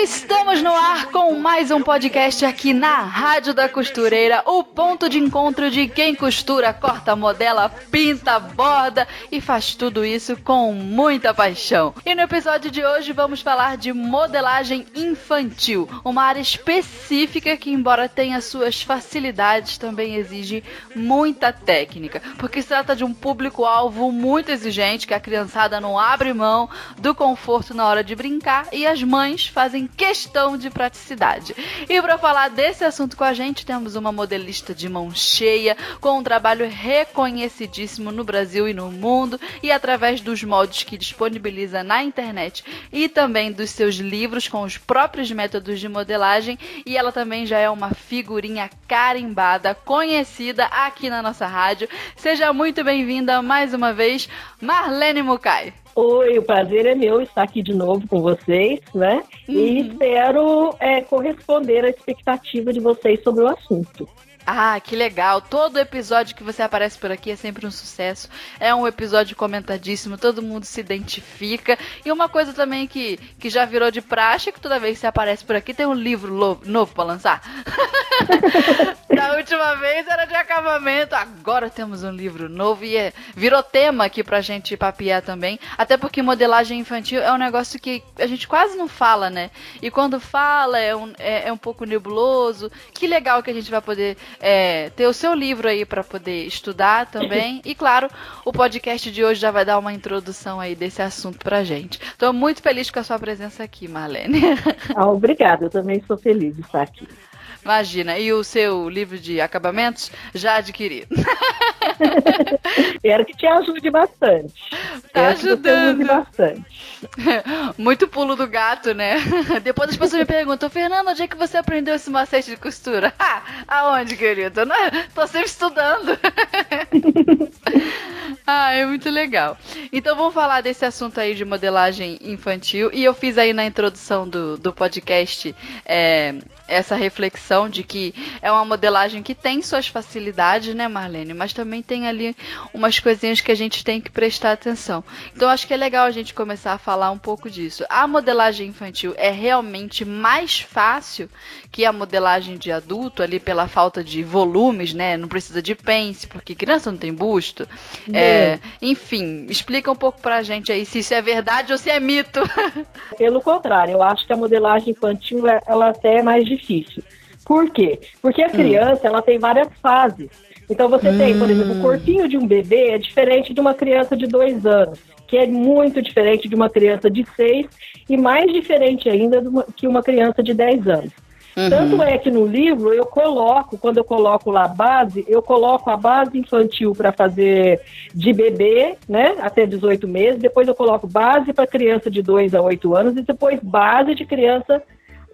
Estamos no ar com mais um podcast aqui na Rádio da Costureira, o ponto de encontro de quem costura, corta, modela, pinta, borda e faz tudo isso com muita paixão. E no episódio de hoje vamos falar de modelagem infantil, uma área específica que, embora tenha suas facilidades, também exige muita técnica, porque se trata de um público-alvo muito exigente que a criançada não abre mão do conforto na hora de brincar e as mães fazem questão de praticidade. E para falar desse assunto com a gente, temos uma modelista de mão cheia, com um trabalho reconhecidíssimo no Brasil e no mundo, e através dos moldes que disponibiliza na internet e também dos seus livros com os próprios métodos de modelagem. E ela também já é uma figurinha carimbada, conhecida aqui na nossa rádio. Seja muito bem-vinda mais uma vez, Marlene Mukai. Oi, o prazer é meu estar aqui de novo com vocês, né? Uhum. E espero é, corresponder à expectativa de vocês sobre o assunto. Ah, que legal. Todo episódio que você aparece por aqui é sempre um sucesso. É um episódio comentadíssimo, todo mundo se identifica. E uma coisa também que, que já virou de praxe, é que toda vez que você aparece por aqui tem um livro novo, para lançar. da última vez era de acabamento, agora temos um livro novo e é, virou tema aqui pra gente papiar também. Até porque modelagem infantil é um negócio que a gente quase não fala, né? E quando fala é um, é, é um pouco nebuloso. Que legal que a gente vai poder é, ter o seu livro aí para poder estudar também. E claro, o podcast de hoje já vai dar uma introdução aí desse assunto pra gente. Estou muito feliz com a sua presença aqui, Marlene. Ah, obrigada, eu também sou feliz de estar aqui. Imagina, e o seu livro de acabamentos já adquirido. Quero que te ajude bastante. Tá Quero ajudando. bastante. Muito pulo do gato, né? Depois as pessoas me perguntam, Fernando, onde é que você aprendeu esse macete de costura? Ah, aonde, querido? Não, tô sempre estudando. ah, é muito legal. Então vamos falar desse assunto aí de modelagem infantil. E eu fiz aí na introdução do, do podcast é, essa reflexão de que é uma modelagem que tem suas facilidades, né, Marlene? Mas também tem ali umas coisinhas que a gente tem que prestar atenção. Então acho que é legal a gente começar a falar um pouco disso. A modelagem infantil é realmente mais fácil que a modelagem de adulto, ali pela falta de volumes, né? Não precisa de pence, porque criança não tem busto. É, enfim, explica um pouco pra gente aí se isso é verdade ou se é mito. Pelo contrário, eu acho que a modelagem infantil ela até é mais difícil. Por quê? Porque a hum. criança ela tem várias fases. Então você hum. tem, por exemplo, o hum. corpinho de um bebê é diferente de uma criança de dois anos, que é muito diferente de uma criança de seis e mais diferente ainda que uma criança de dez anos. Uhum. Tanto é que no livro eu coloco, quando eu coloco lá a base, eu coloco a base infantil para fazer de bebê, né, até 18 meses, depois eu coloco base para criança de 2 a 8 anos e depois base de criança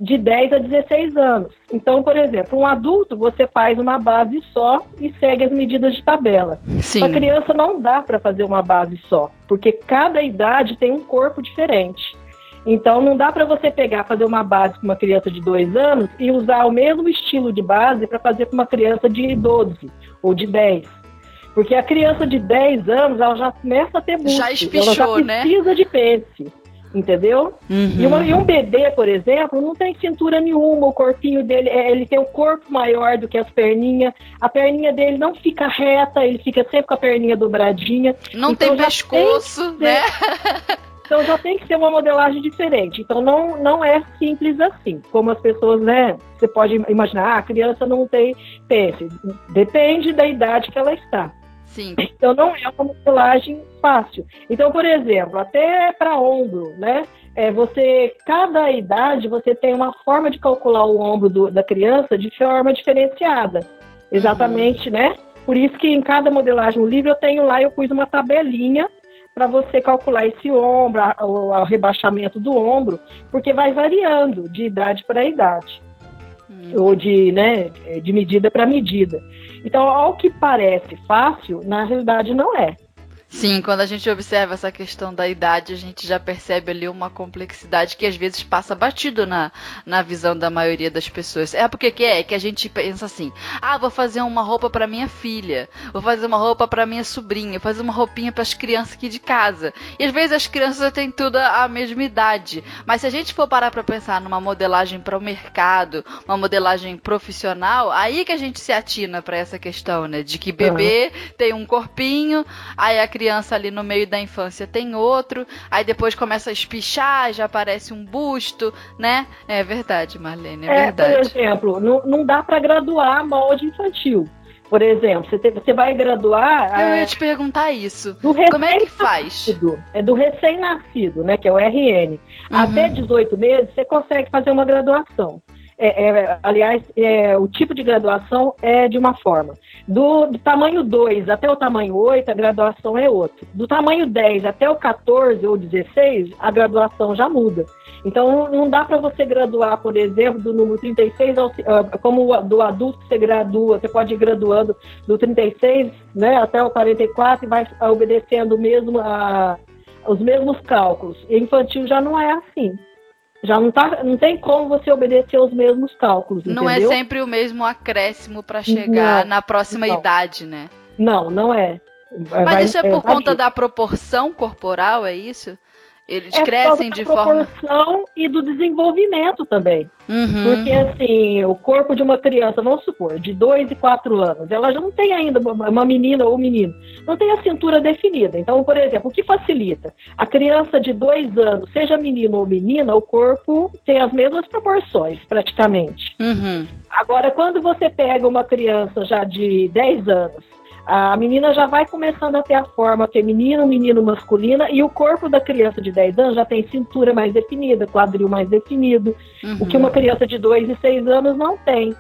de 10 a 16 anos. Então, por exemplo, um adulto você faz uma base só e segue as medidas de tabela. Sim. A criança não dá para fazer uma base só, porque cada idade tem um corpo diferente. Então, não dá para você pegar, fazer uma base com uma criança de 2 anos e usar o mesmo estilo de base para fazer com uma criança de 12 ou de 10. Porque a criança de 10 anos, ela já começa a ter músculo. Já espichou, ela já né? precisa né? de pence entendeu? Uhum. E, uma, e, um bebê, por exemplo, não tem cintura nenhuma, o corpinho dele, é, ele tem o um corpo maior do que as perninhas, a perninha dele não fica reta, ele fica sempre com a perninha dobradinha. Não então tem pescoço, tem né? Então já tem que ser uma modelagem diferente. Então não, não é simples assim, como as pessoas, né? Você pode imaginar, ah, a criança não tem pence. Depende da idade que ela está. Sim. Então não é uma modelagem fácil. Então, por exemplo, até para ombro, né? É, você, cada idade, você tem uma forma de calcular o ombro do, da criança de forma diferenciada. Exatamente, uhum. né? Por isso que em cada modelagem no livro eu tenho lá, eu pus uma tabelinha para você calcular esse ombro, o, o rebaixamento do ombro, porque vai variando de idade para idade. Uhum. Ou de, né, de medida para medida. Então, ao que parece fácil, na realidade não é. Sim, quando a gente observa essa questão da idade, a gente já percebe ali uma complexidade que às vezes passa batido na, na visão da maioria das pessoas. É porque que é que a gente pensa assim: "Ah, vou fazer uma roupa para minha filha, vou fazer uma roupa para minha sobrinha, vou fazer uma roupinha para as crianças aqui de casa". E às vezes as crianças têm tudo a mesma idade, mas se a gente for parar para pensar numa modelagem para o mercado, uma modelagem profissional, aí que a gente se atina para essa questão, né, de que bebê uhum. tem um corpinho, aí a criança criança ali no meio da infância tem outro, aí depois começa a espichar, já aparece um busto, né? É verdade, Marlene, é, é verdade. Por exemplo, não, não dá para graduar molde infantil. Por exemplo, você, você vai graduar. Eu ia é, te perguntar isso. Como é que faz? É do recém-nascido, né? Que é o RN. Uhum. Até 18 meses você consegue fazer uma graduação. É, é, aliás, é, o tipo de graduação é de uma forma. Do, do tamanho 2 até o tamanho 8, a graduação é outra. Do tamanho 10 até o 14 ou 16, a graduação já muda. Então, não dá para você graduar, por exemplo, do número 36, ao, ah, como do adulto que você gradua, você pode ir graduando do 36 né, até o 44 e vai obedecendo mesmo a, os mesmos cálculos. Infantil já não é assim já não, tá, não tem como você obedecer os mesmos cálculos. Não é entendeu? é sempre o mesmo acréscimo para chegar não, na próxima não. idade, né? Não, não é. Mas Vai, isso é por é, conta da proporção corporal, é isso? Eles é crescem de forma. e do desenvolvimento também. Uhum. Porque, assim, o corpo de uma criança, vamos supor, de 2 e 4 anos, ela já não tem ainda, uma menina ou um menino, não tem a cintura definida. Então, por exemplo, o que facilita? A criança de 2 anos, seja menino ou menina, o corpo tem as mesmas proporções, praticamente. Uhum. Agora, quando você pega uma criança já de 10 anos, a menina já vai começando a ter a forma feminina, o menino masculina, e o corpo da criança de 10 anos já tem cintura mais definida, quadril mais definido, uhum. o que uma criança de 2 e 6 anos não tem.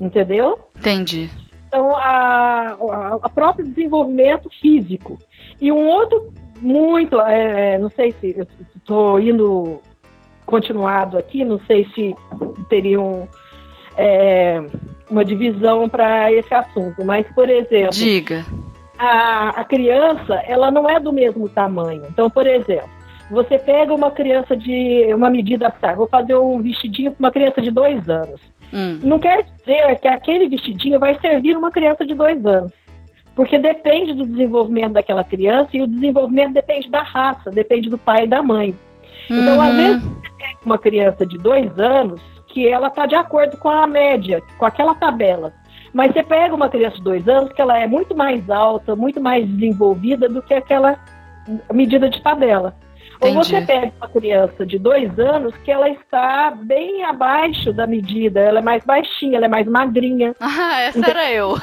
Entendeu? Entendi. Então, a, a, a próprio desenvolvimento físico. E um outro muito, é, não sei se estou indo continuado aqui, não sei se teriam. É, uma divisão para esse assunto, mas, por exemplo. Diga. A, a criança, ela não é do mesmo tamanho. Então, por exemplo, você pega uma criança de uma medida, tá, vou fazer um vestidinho para uma criança de dois anos. Hum. Não quer dizer que aquele vestidinho vai servir uma criança de dois anos. Porque depende do desenvolvimento daquela criança e o desenvolvimento depende da raça, depende do pai e da mãe. Então, uhum. às vezes, uma criança de dois anos, que ela está de acordo com a média, com aquela tabela. Mas você pega uma criança de dois anos que ela é muito mais alta, muito mais desenvolvida do que aquela medida de tabela. Entendi. Ou você pega uma criança de dois anos que ela está bem abaixo da medida, ela é mais baixinha, ela é mais magrinha. Ah, essa então... era eu.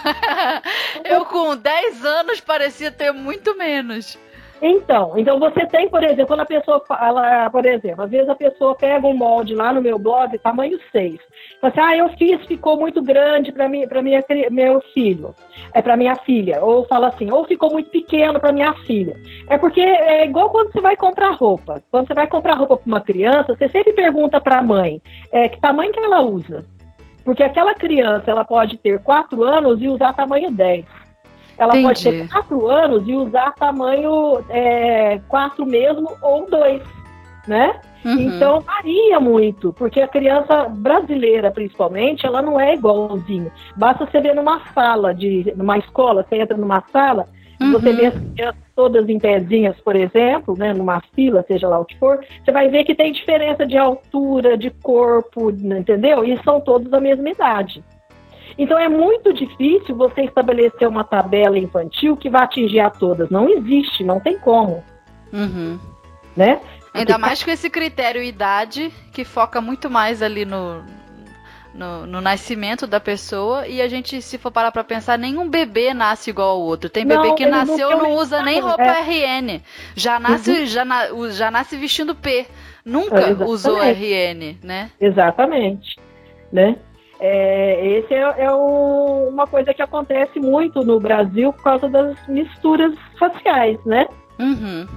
eu com 10 anos parecia ter muito menos. Então, então você tem, por exemplo, quando a pessoa fala, por exemplo, às vezes a pessoa pega um molde lá no meu blog, tamanho 6. Fala assim, ah, eu fiz, ficou muito grande para mim, para minha meu filho, é para minha filha. Ou fala assim, ou ficou muito pequeno para minha filha. É porque é igual quando você vai comprar roupa. Quando você vai comprar roupa para uma criança, você sempre pergunta para a mãe, é, que tamanho que ela usa. Porque aquela criança, ela pode ter 4 anos e usar tamanho 10. Ela Entendi. pode ter quatro anos e usar tamanho é, quatro mesmo ou dois, né? Uhum. Então varia muito, porque a criança brasileira, principalmente, ela não é igualzinha. Basta você ver numa sala de numa escola, você entra numa sala, uhum. você vê as crianças todas em pezinhas, por exemplo, né, numa fila, seja lá o que for, você vai ver que tem diferença de altura, de corpo, entendeu? E são todos da mesma idade. Então é muito difícil você estabelecer uma tabela infantil que vá atingir a todas. Não existe, não tem como. Uhum. Né? Ainda mais com esse critério idade, que foca muito mais ali no, no, no, nascimento da pessoa e a gente, se for parar pra pensar, nenhum bebê nasce igual ao outro. Tem bebê não, que nasceu não, não usa nem roupa é. RN. Já nasce, uhum. já, na, já nasce vestindo P. Nunca é, usou RN, né? Exatamente. Né? É, esse é, é o, uma coisa que acontece muito no Brasil por causa das misturas faciais, né? Uhum.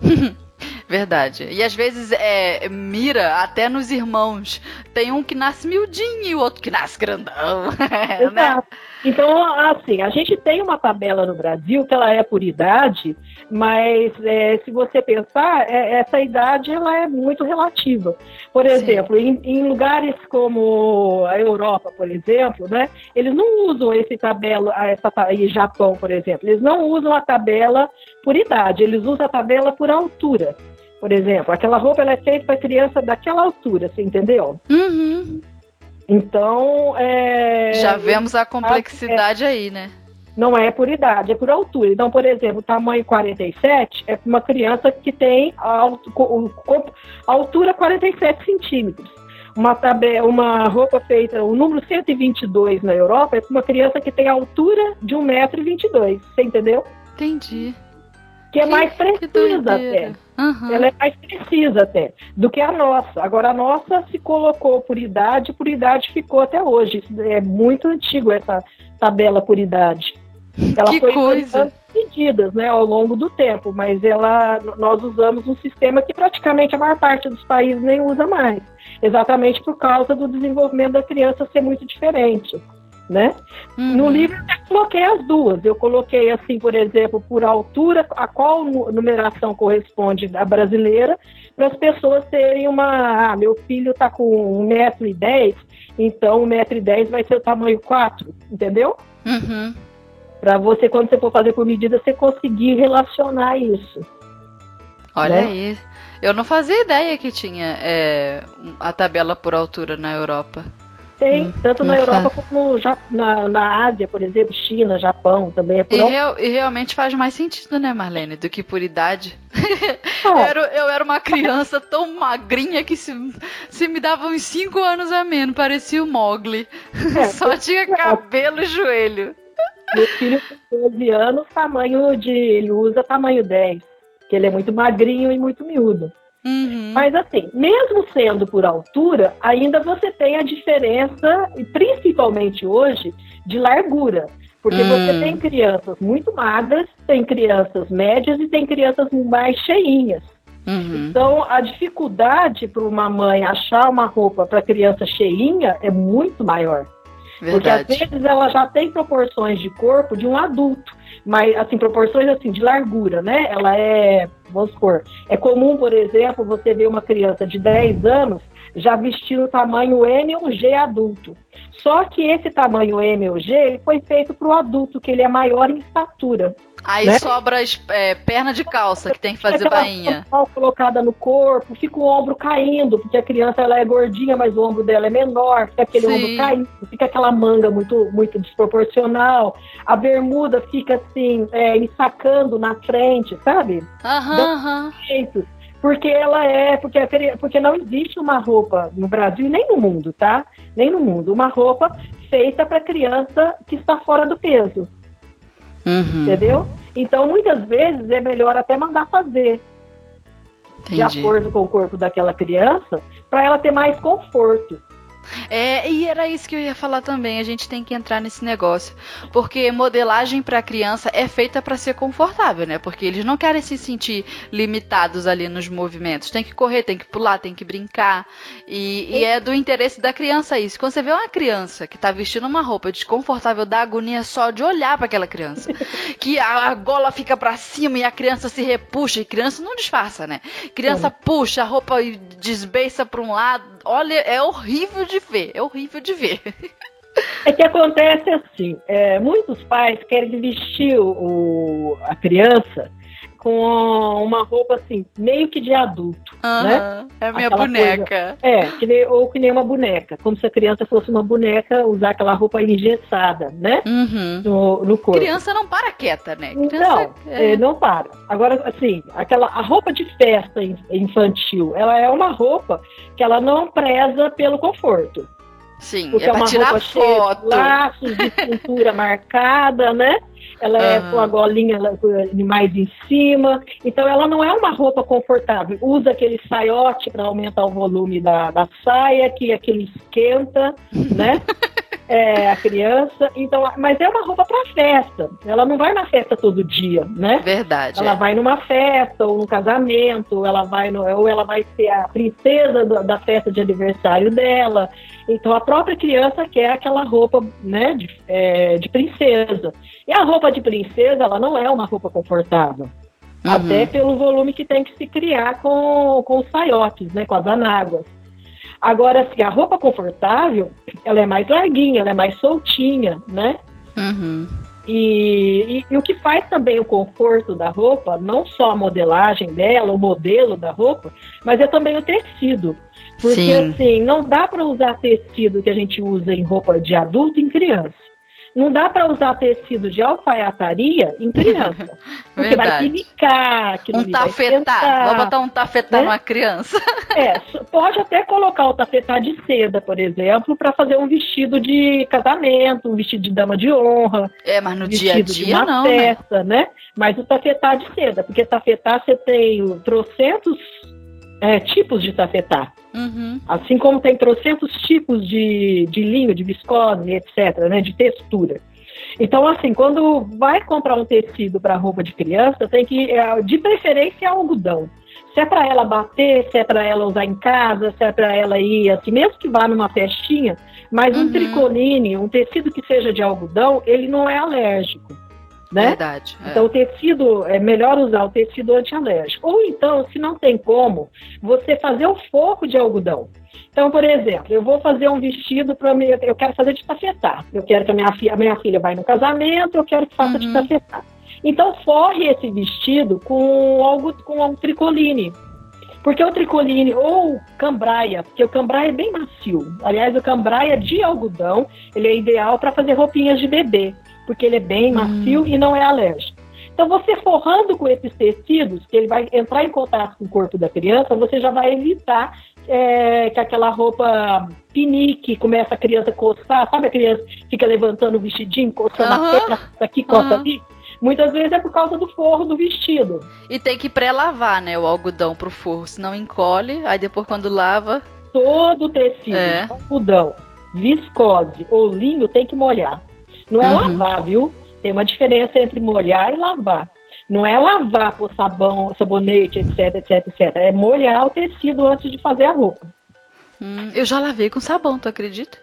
Verdade. E às vezes é, mira até nos irmãos. Tem um que nasce miudinho e o outro que nasce grandão. né? Então, assim, a gente tem uma tabela no Brasil que ela é por idade, mas é, se você pensar, é, essa idade ela é muito relativa. Por exemplo, em, em, lugares como a Europa, por exemplo, né, eles não usam esse tabela, essa e Japão, por exemplo, eles não usam a tabela por idade, eles usam a tabela por altura. Por exemplo, aquela roupa ela é feita para criança daquela altura, você entendeu? Uhum. Então, é, já vemos a complexidade é, aí, né? Não é por idade, é por altura. Então, por exemplo, o tamanho 47 é para uma criança que tem a, altura 47 centímetros. Uma, tabela, uma roupa feita, o número 122 na Europa é para uma criança que tem a altura de 1,22m. Você entendeu? Entendi que é mais precisa até. Uhum. Ela é mais precisa até do que a nossa. Agora, a nossa se colocou por idade, por idade ficou até hoje. É muito antigo essa tabela por idade. Ela que foi coisa. medidas né, ao longo do tempo, mas ela, nós usamos um sistema que praticamente a maior parte dos países nem usa mais, exatamente por causa do desenvolvimento da criança ser muito diferente né? Uhum. No livro eu coloquei as duas. Eu coloquei assim, por exemplo, por altura, a qual numeração corresponde à brasileira, para as pessoas terem uma. Ah, meu filho está com 1,10m, então 1,10m vai ser o tamanho 4, entendeu? Uhum. Para você, quando você for fazer por medida, você conseguir relacionar isso. Olha né? aí. Eu não fazia ideia que tinha é, a tabela por altura na Europa. Tem, hum, tanto na Europa como na, na Ásia, por exemplo, China, Japão, também é por e, real, e realmente faz mais sentido, né, Marlene, do que por idade. eu, era, eu era uma criança tão magrinha que se, se me dava uns 5 anos a menos, parecia o Mogli. É, Só tinha cabelo e joelho. Meu filho tem 12 anos, tamanho de. Ele usa tamanho 10, que ele é muito magrinho e muito miúdo. Uhum. Mas assim, mesmo sendo por altura, ainda você tem a diferença, e principalmente hoje, de largura. Porque uhum. você tem crianças muito magras, tem crianças médias e tem crianças mais cheinhas. Uhum. Então, a dificuldade para uma mãe achar uma roupa para criança cheinha é muito maior. Verdade. Porque às vezes ela já tem proporções de corpo de um adulto mas assim, proporções assim de largura, né? Ela é, vamos supor, é comum, por exemplo, você ver uma criança de 10 anos já vestindo tamanho M ou G adulto. Só que esse tamanho M ou G ele foi feito para o adulto, que ele é maior em estatura. Aí né? sobra é, perna de calça, que tem que fazer bainha. colocada no corpo, fica o ombro caindo, porque a criança ela é gordinha, mas o ombro dela é menor, fica aquele Sim. ombro caindo, fica aquela manga muito, muito desproporcional. A bermuda fica assim, é, ensacando na frente, sabe? Aham, porque ela é, porque, porque não existe uma roupa no Brasil nem no mundo, tá? Nem no mundo, uma roupa feita para criança que está fora do peso. Uhum. Entendeu? Então, muitas vezes é melhor até mandar fazer. Entendi. De acordo com o corpo daquela criança, para ela ter mais conforto. É, e era isso que eu ia falar também. A gente tem que entrar nesse negócio. Porque modelagem para criança é feita para ser confortável, né? Porque eles não querem se sentir limitados ali nos movimentos. Tem que correr, tem que pular, tem que brincar. E, e é do interesse da criança isso. Quando você vê uma criança que tá vestindo uma roupa desconfortável, dá agonia só de olhar para aquela criança. que a, a gola fica para cima e a criança se repuxa. E criança não disfarça, né? Criança é. puxa a roupa e desbeiça para um lado. Olha, é horrível de ver, é horrível de ver. É que acontece assim, é, muitos pais querem vestir o, a criança com uma roupa assim, meio que de adulto, uhum, né? É a minha aquela boneca. Coisa, é, que nem, ou que nem uma boneca, como se a criança fosse uma boneca, usar aquela roupa engessada, né? Uhum. No, no corpo. Criança não para quieta, né? Criança, não, é... É, não para. Agora, assim, aquela, a roupa de festa infantil, ela é uma roupa que ela não preza pelo conforto. Sim, porque é, é uma tirar roupa foto. de laços de cintura marcada, né? Ela é com a golinha mais em cima. Então, ela não é uma roupa confortável. Usa aquele saiote para aumentar o volume da, da saia, que aquele esquenta, né? é, a criança. Então, mas é uma roupa para festa. Ela não vai na festa todo dia, né? Verdade. Ela é. vai numa festa ou num casamento, ela vai no, ou ela vai ser a princesa do, da festa de aniversário dela. Então a própria criança quer aquela roupa, né, de, é, de princesa. E a roupa de princesa, ela não é uma roupa confortável. Uhum. Até pelo volume que tem que se criar com, com os saiotes, né, com as anáguas. Agora, assim, a roupa confortável, ela é mais larguinha, ela é mais soltinha, né? Uhum. E, e, e, o que faz também o conforto da roupa, não só a modelagem dela, o modelo da roupa, mas é também o tecido. Porque, Sim. assim, não dá para usar tecido que a gente usa em roupa de adulto em criança. Não dá para usar tecido de alfaiataria em criança. Porque vai pinicar, um tafetá. Vou botar um tafetá né? numa criança. É, pode até colocar o tafetá de seda, por exemplo, para fazer um vestido de casamento, um vestido de dama de honra. É, mas no dia a dia não, né? festa, né? né? Mas o tafetá de seda, porque tafetá você tem trocentos é, tipos de tafetá. Uhum. Assim como tem trocentos tipos de, de linho, de viscose, etc., né, de textura. Então, assim, quando vai comprar um tecido para roupa de criança, tem que, é, de preferência, algodão. Se é para ela bater, se é para ela usar em casa, se é para ela ir, assim, mesmo que vá numa festinha, mas uhum. um tricoline, um tecido que seja de algodão, ele não é alérgico né? Verdade. É. Então, o tecido, é melhor usar o tecido antialérgico. Ou então, se não tem como, você fazer o forro de algodão. Então, por exemplo, eu vou fazer um vestido para mim, eu quero fazer de tafetá. Eu quero que a minha filha, a minha filha vai no casamento, eu quero que faça uhum. de tafetá. Então, forre esse vestido com algo com um tricoline. Porque o tricoline ou cambraia, porque o cambraia é bem macio. Aliás, o cambraia de algodão, ele é ideal para fazer roupinhas de bebê porque ele é bem hum. macio e não é alérgico. Então, você forrando com esses tecidos, que ele vai entrar em contato com o corpo da criança, você já vai evitar é, que aquela roupa pinique, começa a criança a coçar, sabe a criança fica levantando o vestidinho, coçando uhum. a perna, aqui, coça uhum. ali? Muitas vezes é por causa do forro do vestido. E tem que pré-lavar, né, o algodão pro forro, senão encolhe, aí depois quando lava... Todo o tecido, é. algodão, viscose ou linho tem que molhar. Não é uhum. lavar, viu? Tem uma diferença entre molhar e lavar. Não é lavar com sabão, sabonete, etc, etc, etc. É molhar o tecido antes de fazer a roupa. Hum, eu já lavei com sabão, tu acredita?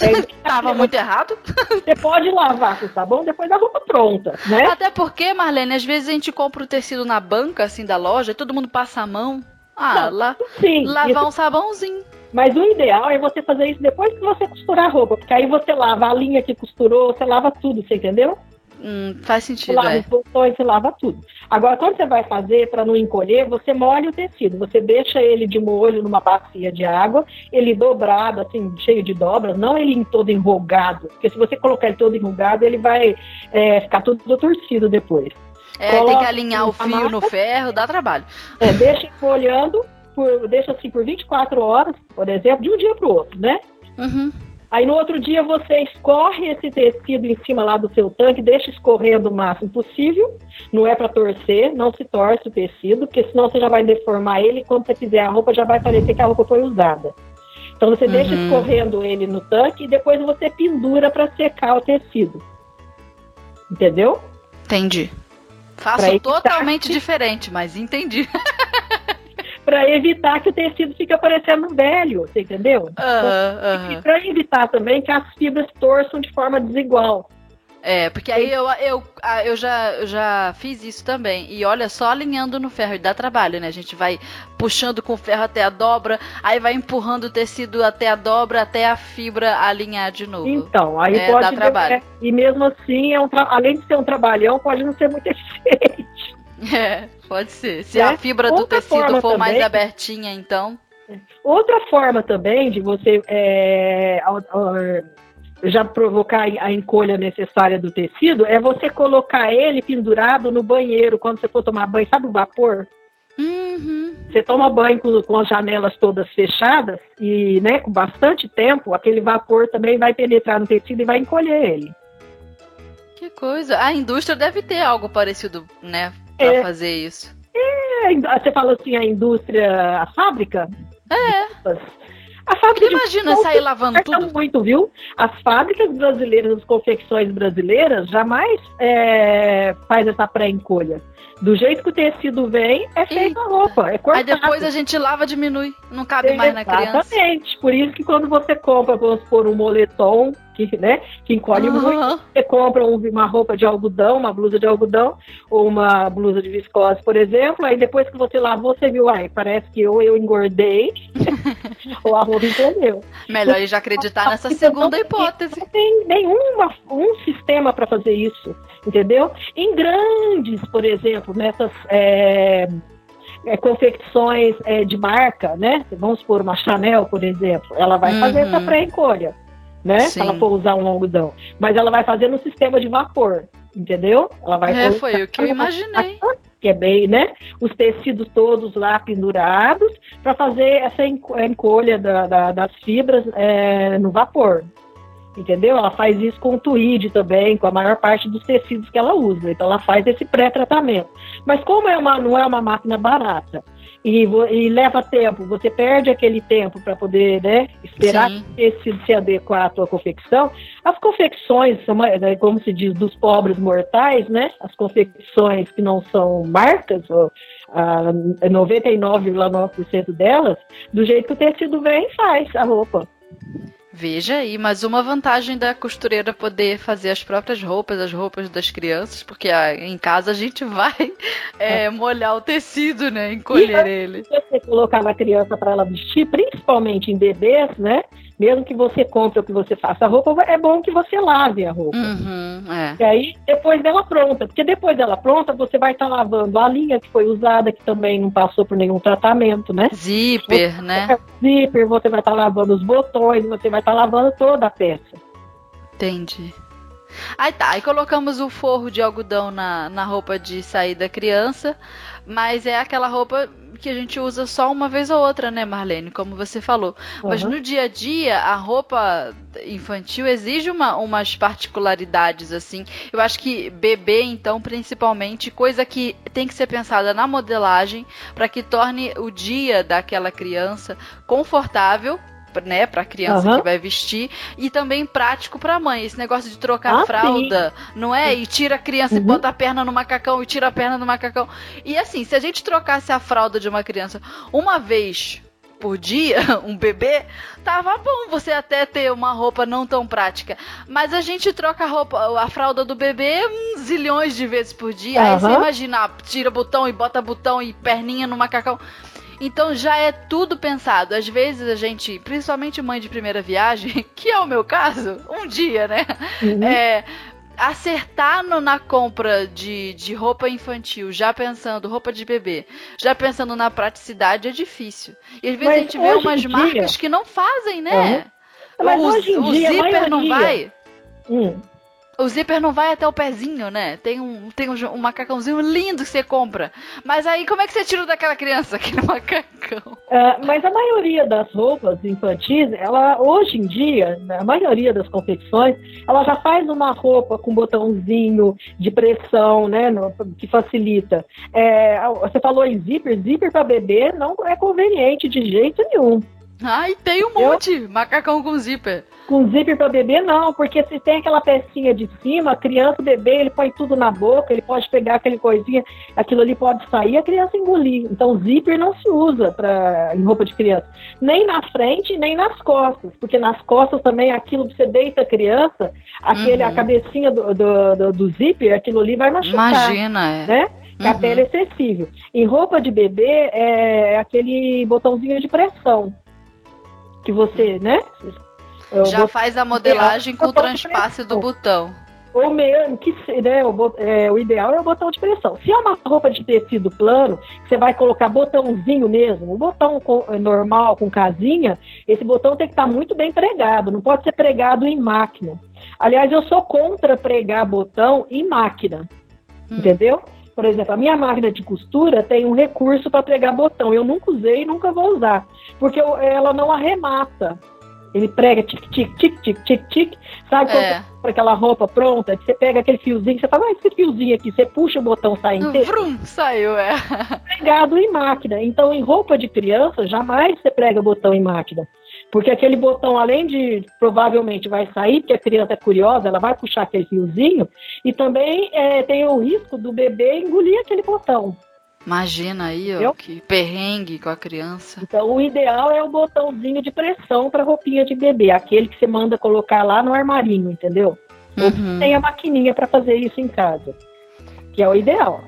É, Tava muito errado? Você pode lavar com sabão depois da roupa pronta, né? Até porque, Marlene, às vezes a gente compra o tecido na banca, assim, da loja, e todo mundo passa a mão. Ah, Não, lá, sim, lavar isso... um sabãozinho. Mas o ideal é você fazer isso depois que você costurar a roupa, porque aí você lava a linha que costurou, você lava tudo, você entendeu? Hum, faz sentido. Você lava é. os botões, você lava tudo. Agora, quando você vai fazer para não encolher, você molha o tecido. Você deixa ele de molho numa bacia de água, ele dobrado, assim, cheio de dobras, não ele todo enrugado. Porque se você colocar ele todo enrugado, ele vai é, ficar todo torcido depois. É, Coloca tem que alinhar o fio no ferro, dá trabalho. É, deixa folhando por, deixa assim por 24 horas, por exemplo, de um dia para o outro, né? Uhum. Aí no outro dia você escorre esse tecido em cima lá do seu tanque, deixa escorrendo o máximo possível. Não é para torcer, não se torce o tecido, porque senão você já vai deformar ele e quando você fizer a roupa já vai parecer que a roupa foi usada. Então você uhum. deixa escorrendo ele no tanque e depois você pendura para secar o tecido. Entendeu? Entendi. Faço totalmente diferente, mas entendi. para evitar que o tecido fique aparecendo velho, você entendeu? Uh -huh, E para evitar também que as fibras torçam de forma desigual. É, porque aí eu, eu, eu, já, eu já fiz isso também. E olha, só alinhando no ferro, e dá trabalho, né? A gente vai puxando com o ferro até a dobra, aí vai empurrando o tecido até a dobra, até a fibra alinhar de novo. Então, aí é, pode. Dar trabalho. e mesmo assim, é um além de ser um trabalhão, pode não ser muito eficiente. É, pode ser. Se é. a fibra do tecido for também, mais abertinha, então. Outra forma também de você é, já provocar a encolha necessária do tecido é você colocar ele pendurado no banheiro quando você for tomar banho. Sabe o vapor? Uhum. Você toma banho com, com, as janelas todas fechadas e, né, com bastante tempo, aquele vapor também vai penetrar no tecido e vai encolher ele. Que coisa. A indústria deve ter algo parecido, né? Para é, fazer isso. É, você fala assim, a indústria, a fábrica? É. A fábrica imagina sair lavando tudo? muito, viu? As fábricas brasileiras, as confecções brasileiras, jamais é, faz essa pré-encolha. Do jeito que o tecido vem, é feita a roupa, é cortado. Aí depois a gente lava, diminui, não cabe mais na criança. Exatamente. Por isso que quando você compra, vamos supor, um moletom, que, né, que encolhe Uhum. muito, você compra um- uma roupa de algodão, uma blusa de algodão, ou uma blusa de viscose, por exemplo, aí depois que você lavou, você viu, ai, parece que ou eu engordei, ou a roupa encolheu. Melhor já acreditar nessa segunda hipótese. Não tem nenhuma, um sistema para fazer isso, entendeu? Em grandes, por exemplo, nessas é, é, confecções é, de marca, né? Vamos supor uma Chanel, por exemplo, ela vai fazer Uhum. essa pré-encolha, né? Se Sim. ela for usar um algodão. Mas ela vai fazer no sistema de vapor, entendeu? Ela vai É, foi o que eu imaginei. que é bem, né? Os tecidos todos lá pendurados para fazer essa enco- encolha da- da- das fibras é, no vapor. Entendeu? Ela faz isso com o tweed também, com a maior parte dos tecidos que ela usa. Então ela faz esse pré-tratamento. Mas como é uma, não é uma máquina barata e, e leva tempo, você perde aquele tempo para poder né, esperar tecido se adequar à tua confecção. As confecções, são, né, como se diz, dos pobres mortais, né? As confecções que não são marcas, ou, ah, 99,9% delas, do jeito que o tecido vem, faz a roupa. Veja aí, mais uma vantagem da costureira poder fazer as próprias roupas, as roupas das crianças, porque ah, em casa a gente vai é, molhar o tecido, né? Encolher ele. Se você colocar na criança para ela vestir, principalmente em bebês, né? Mesmo que você compre ou que você faça a roupa, é bom que você lave a roupa. Uhum, é. E aí, depois dela pronta, porque depois dela pronta, você vai estar lavando a linha que foi usada, que também não passou por nenhum tratamento, né? Zíper, né? Zíper, você vai estar lavando os botões, você vai estar lavando toda a peça. Entendi. Aí tá, aí colocamos o forro de algodão na, na roupa de sair da criança, mas é aquela roupa que a gente usa só uma vez ou outra, né, Marlene? Como você falou. Mas Uhum. no dia a dia, a roupa infantil exige uma, umas particularidades, assim. Eu acho que bebê, então, principalmente, coisa que tem que ser pensada na modelagem para que torne o dia daquela criança confortável. Né, pra criança Aham. que vai vestir e também prático pra mãe. Esse negócio de trocar Ah, fralda, não é? E tira a criança e Uhum. bota a perna no macacão e tira a perna no macacão. E assim, se a gente trocasse a fralda de uma criança uma vez por dia, um bebê, tava bom você até ter uma roupa não tão prática. Mas a gente troca a roupa, a fralda do bebê zilhões de vezes por dia. Aí você imagina, tira botão e bota botão e perninha no macacão. Então já é tudo pensado. Às vezes a gente, principalmente mãe de primeira viagem, que é o meu caso, um dia, né? Uhum. É, acertar no- na compra de, de roupa infantil, já pensando roupa de bebê, já pensando na praticidade, é difícil. E às vezes Mas a gente vê umas dia- marcas que não fazem, né? Mas o, hoje em o dia, zíper não maioria- vai. Hum. O zíper não vai até o pezinho, né? Tem um, tem um, um macacãozinho lindo que você compra. Mas aí, como é que você tira daquela criança aquele macacão? Ah, mas a maioria das roupas infantis, ela hoje em dia, né, a maioria das confecções, ela já faz uma roupa com botãozinho de pressão, né, no- que facilita. É, você falou em zíper, zíper para bebê não é conveniente de jeito nenhum. Ai, tem um Eu- monte. Macacão com zíper. Com zíper para bebê não, porque se tem aquela pecinha de cima, a criança, o bebê, ele põe tudo na boca, ele pode pegar aquele coisinha, aquilo ali pode sair, a criança engolir. Então zíper não se usa para em roupa de criança, nem na frente, nem nas costas, porque nas costas também aquilo que você deita a criança, aquele Uhum. a cabecinha do, do, do, do zíper, aquilo ali vai machucar, Imagina, é. né? Que a Uhum. pele é excessível. Em roupa de bebê é aquele botãozinho de pressão que você, né? Eu Já faz a modelagem com o transpasse do botão. ou mesmo que né, o, é, o ideal é o botão de pressão. Se é uma roupa de tecido plano, você vai colocar botãozinho mesmo, um botão com- é, normal com casinha, esse botão tem que estar muito bem pregado, não pode ser pregado em máquina. Aliás, eu sou contra pregar botão em máquina, Hum. entendeu? Por exemplo, a minha máquina de costura tem um recurso para pregar botão. Eu nunca usei e nunca vou usar, porque eu- ela não arremata. Ele prega tic, tic, tic, tic, tic, tic. Sabe quando É. para aquela roupa pronta, que você pega aquele fiozinho, você fala, ah, esse fiozinho aqui, você puxa o botão, sai inteiro, Vrum, saiu, é. pregado em máquina. Então, em roupa de criança, jamais você prega botão em máquina. Porque aquele botão, além de provavelmente vai sair, porque a criança é curiosa, ela vai puxar aquele fiozinho, e também é, tem o risco do bebê engolir aquele botão. Imagina aí, ó, que perrengue com a criança. Então, o ideal é o botãozinho de pressão para roupinha de bebê, aquele que você manda colocar lá no armarinho, entendeu? Uhum. Ou tem a maquininha para fazer isso em casa, que é o ideal,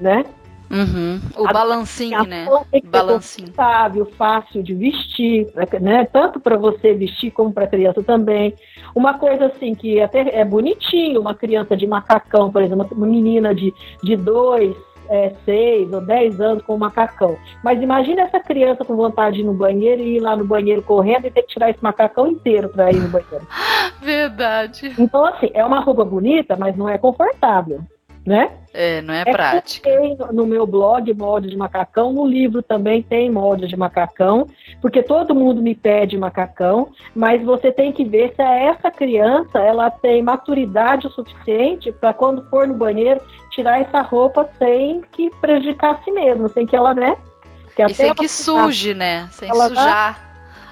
né? Uhum. O a, balancinho, a né? Balancinho. confortável, fácil de vestir, né? Tanto para você vestir como para criança também. Uma coisa assim que até é bonitinho, uma criança de macacão, por exemplo, uma menina de, de dois, é, seis ou dez anos com um macacão. Mas imagina essa criança com vontade de ir no banheiro e ir lá no banheiro correndo e ter que tirar esse macacão inteiro para ir no banheiro. Verdade. Então, assim, é uma roupa bonita, mas não é confortável né? É, não é, é prática. Tem no meu blog molde de macacão, no livro também tem molde de macacão, porque todo mundo me pede macacão, mas você tem que ver se essa criança ela tem maturidade o suficiente para quando for no banheiro tirar essa roupa sem que prejudicar a si mesmo, sem que ela, né? Que e sem que suje, né? Sem sujar.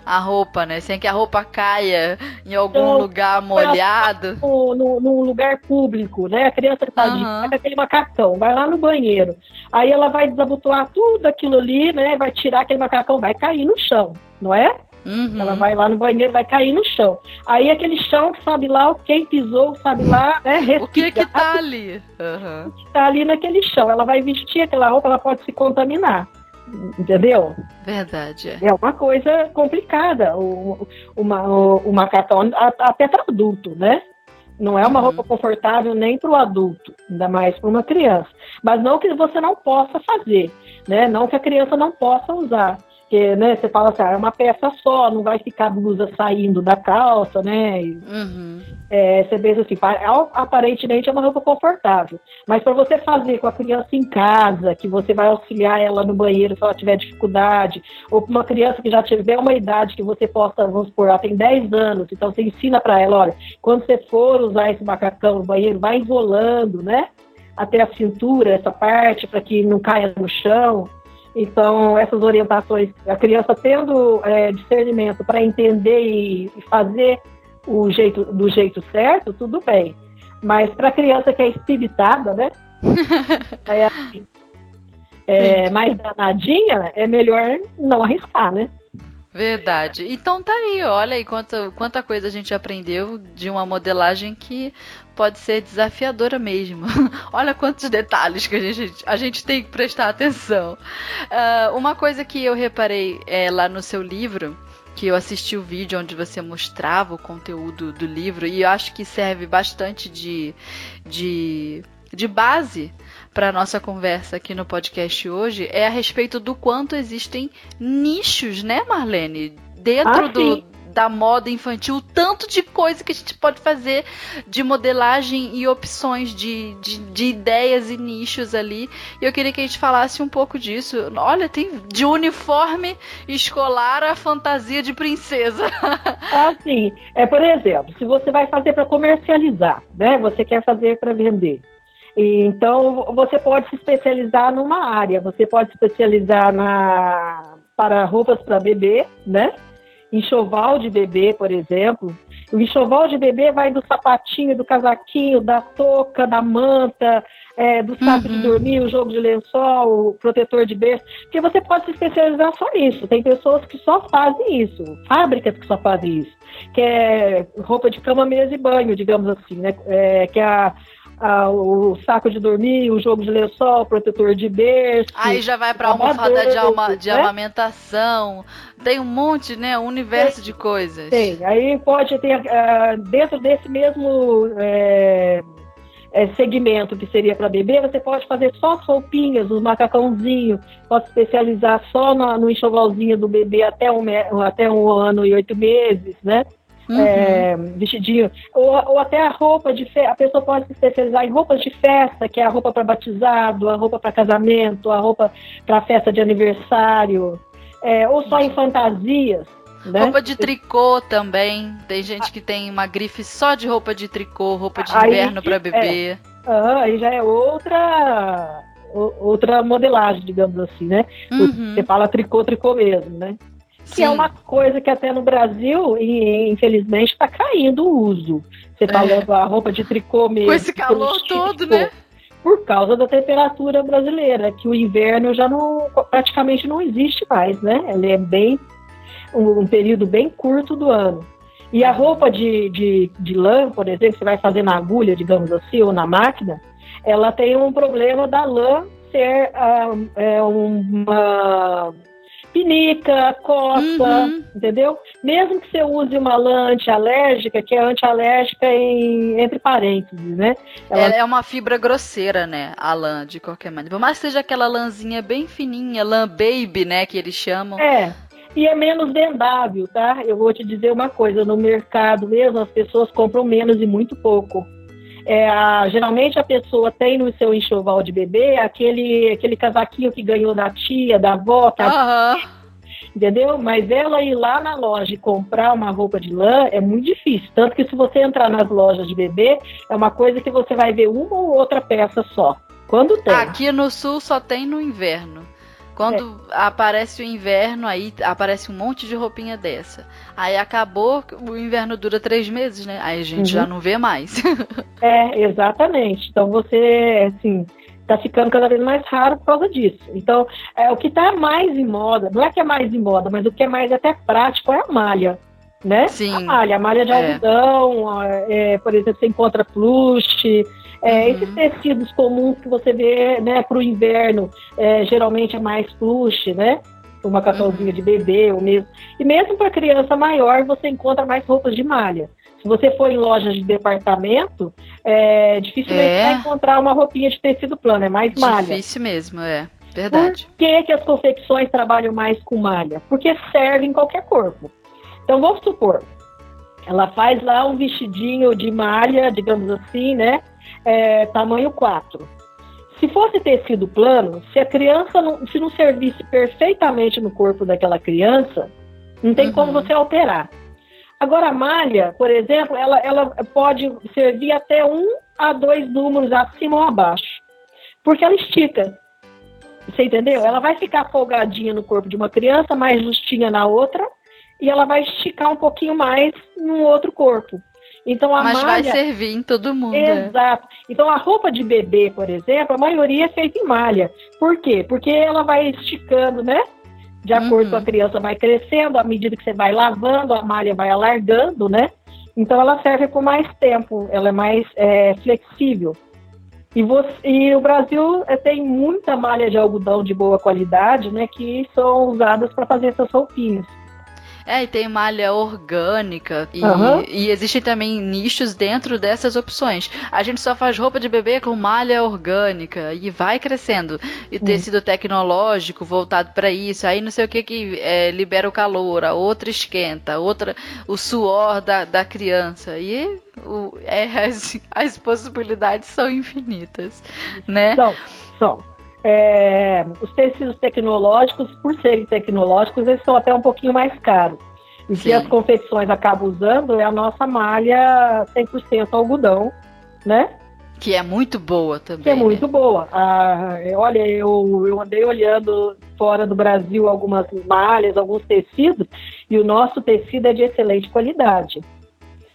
A roupa, né? Sem que a roupa caia em algum então, lugar molhado. Num lugar público, né? A criança tá uhum. com aquele macacão, vai lá no banheiro. Aí ela vai desabotoar tudo aquilo ali, né? Vai tirar aquele macacão, vai cair no chão, não é? Uhum. Ela vai lá no banheiro, vai cair no chão. Aí aquele chão que sabe lá, quem pisou, sabe lá, né? O que que tá ali? Uhum. O que tá ali naquele chão. Ela vai vestir aquela roupa, ela pode se contaminar. Entendeu? Verdade. É, é uma coisa complicada. O, uma, o, o macacão, até para adulto, né? Não é uma uhum. roupa confortável nem para o adulto, ainda mais para uma criança. Mas não que você não possa fazer, né? Não que a criança não possa usar. Porque, né, você fala assim, ah, é uma peça só, não vai ficar blusa saindo da calça, né? Uhum. É, você pensa assim, aparentemente é uma roupa confortável. Mas para você fazer com a criança em casa, que você vai auxiliar ela no banheiro se ela tiver dificuldade, ou para uma criança que já tiver uma idade que você possa, vamos supor, ela tem 10 anos, então você ensina para ela, olha, quando você for usar esse macacão no banheiro, vai enrolando, né? Até a cintura, essa parte, para que não caia no chão. Então, essas orientações, a criança tendo é, discernimento para entender e, e, fazer o jeito, do jeito certo, tudo bem. Mas para a criança que é espiritada, né? é, assim, é mais danadinha, é melhor não arriscar, né? Verdade. Então tá aí, olha aí quanta, quanta coisa a gente aprendeu de uma modelagem que pode ser desafiadora mesmo. olha quantos detalhes que a gente, a gente tem que prestar atenção. Uh, uma coisa que eu reparei é, lá no seu livro que eu assisti o vídeo onde você mostrava o conteúdo do livro e eu acho que serve bastante de, de, de base para nossa conversa aqui no podcast hoje é a respeito do quanto existem nichos, né, Marlene? Dentro ah, do, da moda infantil, tanto de coisa que a gente pode fazer de modelagem e opções de, de, de, ideias e nichos ali. E eu queria que a gente falasse um pouco disso. Olha, tem de uniforme escolar a fantasia de princesa. ah, sim. É, por exemplo, se você vai fazer para comercializar, né? Você quer fazer para vender. Então, você pode se especializar numa área. Você pode se especializar na, para roupas para bebê, né? Enxoval de bebê, por exemplo. O enxoval de bebê vai do sapatinho, do casaquinho, da touca, da manta, é, do saco uhum. de dormir, o jogo de lençol, o protetor de berço. Porque você pode se especializar só nisso. Tem pessoas que só fazem isso, fábricas que só fazem isso. Que é roupa de cama, mesa e banho, digamos assim, né? É, que é a ah, o saco de dormir, o jogo de lençol, o protetor de berço. Aí já vai para almofada de, alma, de né? amamentação. Tem um monte, né? Um universo tem, de coisas. Tem. Aí pode ter, uh, dentro desse mesmo é, é, segmento que seria para bebê, você pode fazer só as roupinhas, os macacãozinhos, pode especializar só no, no enxovalzinho do bebê até um, até um ano e oito meses, né? Uhum. É, vestidinho, ou, ou, até a roupa de festa, a pessoa pode se especializar em roupas de festa, que é a roupa para batizado, a roupa para casamento, a roupa para festa de aniversário, é, ou só em fantasias. Né? Roupa de tricô também. Tem gente que tem uma grife só de roupa de tricô, roupa de inverno para bebê. É, ah, aí já é outra outra modelagem, digamos assim, né? Uhum. Você fala tricô, tricô mesmo, né? Que é uma coisa que até no Brasil, e, infelizmente, está caindo o uso. Você está é. a roupa de tricô mesmo. Com esse calor todo, né? Por causa da temperatura brasileira, que o inverno já não praticamente não existe mais, né? Ele é bem um, período bem curto do ano. E a roupa de, de, de lã, por exemplo, que você vai fazer na agulha, digamos assim, ou na máquina, ela tem um problema da lã ser uh, é uma pinica, coça, uhum. entendeu? Mesmo que você use uma lã antialérgica, que é antialérgica em, entre parênteses, né? Ela... Ela é uma fibra grosseira, né? A lã, de qualquer maneira. Por mais que seja aquela lãzinha bem fininha, lã baby, né? Que eles chamam. É. E é menos vendável, tá? Eu vou te dizer uma coisa, no mercado mesmo as pessoas compram menos e muito pouco. É, geralmente a pessoa tem no seu enxoval de bebê aquele, aquele casaquinho que ganhou da tia, da avó, tá? Uhum. Entendeu? Mas ela ir lá na loja e comprar uma roupa de lã é muito difícil. Tanto que se você entrar nas lojas de bebê, é uma coisa que você vai ver uma ou outra peça só. Quando tem. Aqui no sul só tem no inverno. Quando é. aparece o inverno, aí aparece um monte de roupinha dessa. Aí acabou, o inverno dura três meses, né? Aí a gente uhum. já não vê mais. é, exatamente. Então você, assim, tá ficando cada vez mais raro por causa disso. Então, é, o que está mais em moda, não é que é mais em moda, mas o que é mais até prático é a malha. Né? Sim. A malha, a malha de é. algodão, é, por exemplo, você encontra plush, é, uhum. Esses tecidos comuns que você vê né, para o inverno, é, geralmente é mais plush, né? Uma cacauzinha uhum. de bebê, ou mesmo. E mesmo para criança maior, você encontra mais roupas de malha. Se você for em lojas de departamento, é, dificilmente é. vai encontrar uma roupinha de tecido plano, é mais malha. Difícil mesmo, é. Verdade. Por que, que as confecções trabalham mais com malha? Porque serve em qualquer corpo. Então, vamos supor, ela faz lá um vestidinho de malha, digamos assim, né? É, tamanho 4. Se fosse tecido plano, se a criança não, se não servisse perfeitamente no corpo daquela criança, não tem uhum. como você alterar. Agora, a malha, por exemplo, ela, ela pode servir até um a dois números acima ou abaixo, porque ela estica. Você entendeu? Ela vai ficar folgadinha no corpo de uma criança, mais justinha na outra, e ela vai esticar um pouquinho mais no outro corpo. Então a Mas malha... vai servir em todo mundo. Exato. Então a roupa de bebê, por exemplo, a maioria é feita em malha. Por quê? Porque ela vai esticando, né? De acordo uhum. com a criança vai crescendo, à medida que você vai lavando, a malha vai alargando, né? Então ela serve por mais tempo, ela é mais é, flexível. E, você, e, o Brasil é, tem muita malha de algodão de boa qualidade, né? Que são usadas para fazer essas roupinhas. É, e tem malha orgânica. E, uhum. e existem também nichos dentro dessas opções. A gente só faz roupa de bebê com malha orgânica e vai crescendo. E uhum. tecido tecnológico voltado para isso. Aí não sei o que que é, libera o calor, a outra esquenta, a outra o suor da, da criança. E o, é, as, as possibilidades são infinitas, né? São, são. É, os tecidos tecnológicos, por serem tecnológicos, eles são até um pouquinho mais caros. E que as confecções acabam usando é a nossa malha 100% algodão, né? Que é muito boa também. Que é muito né? boa. Ah, olha, eu, eu andei olhando fora do Brasil algumas malhas, alguns tecidos, e o nosso tecido é de excelente qualidade.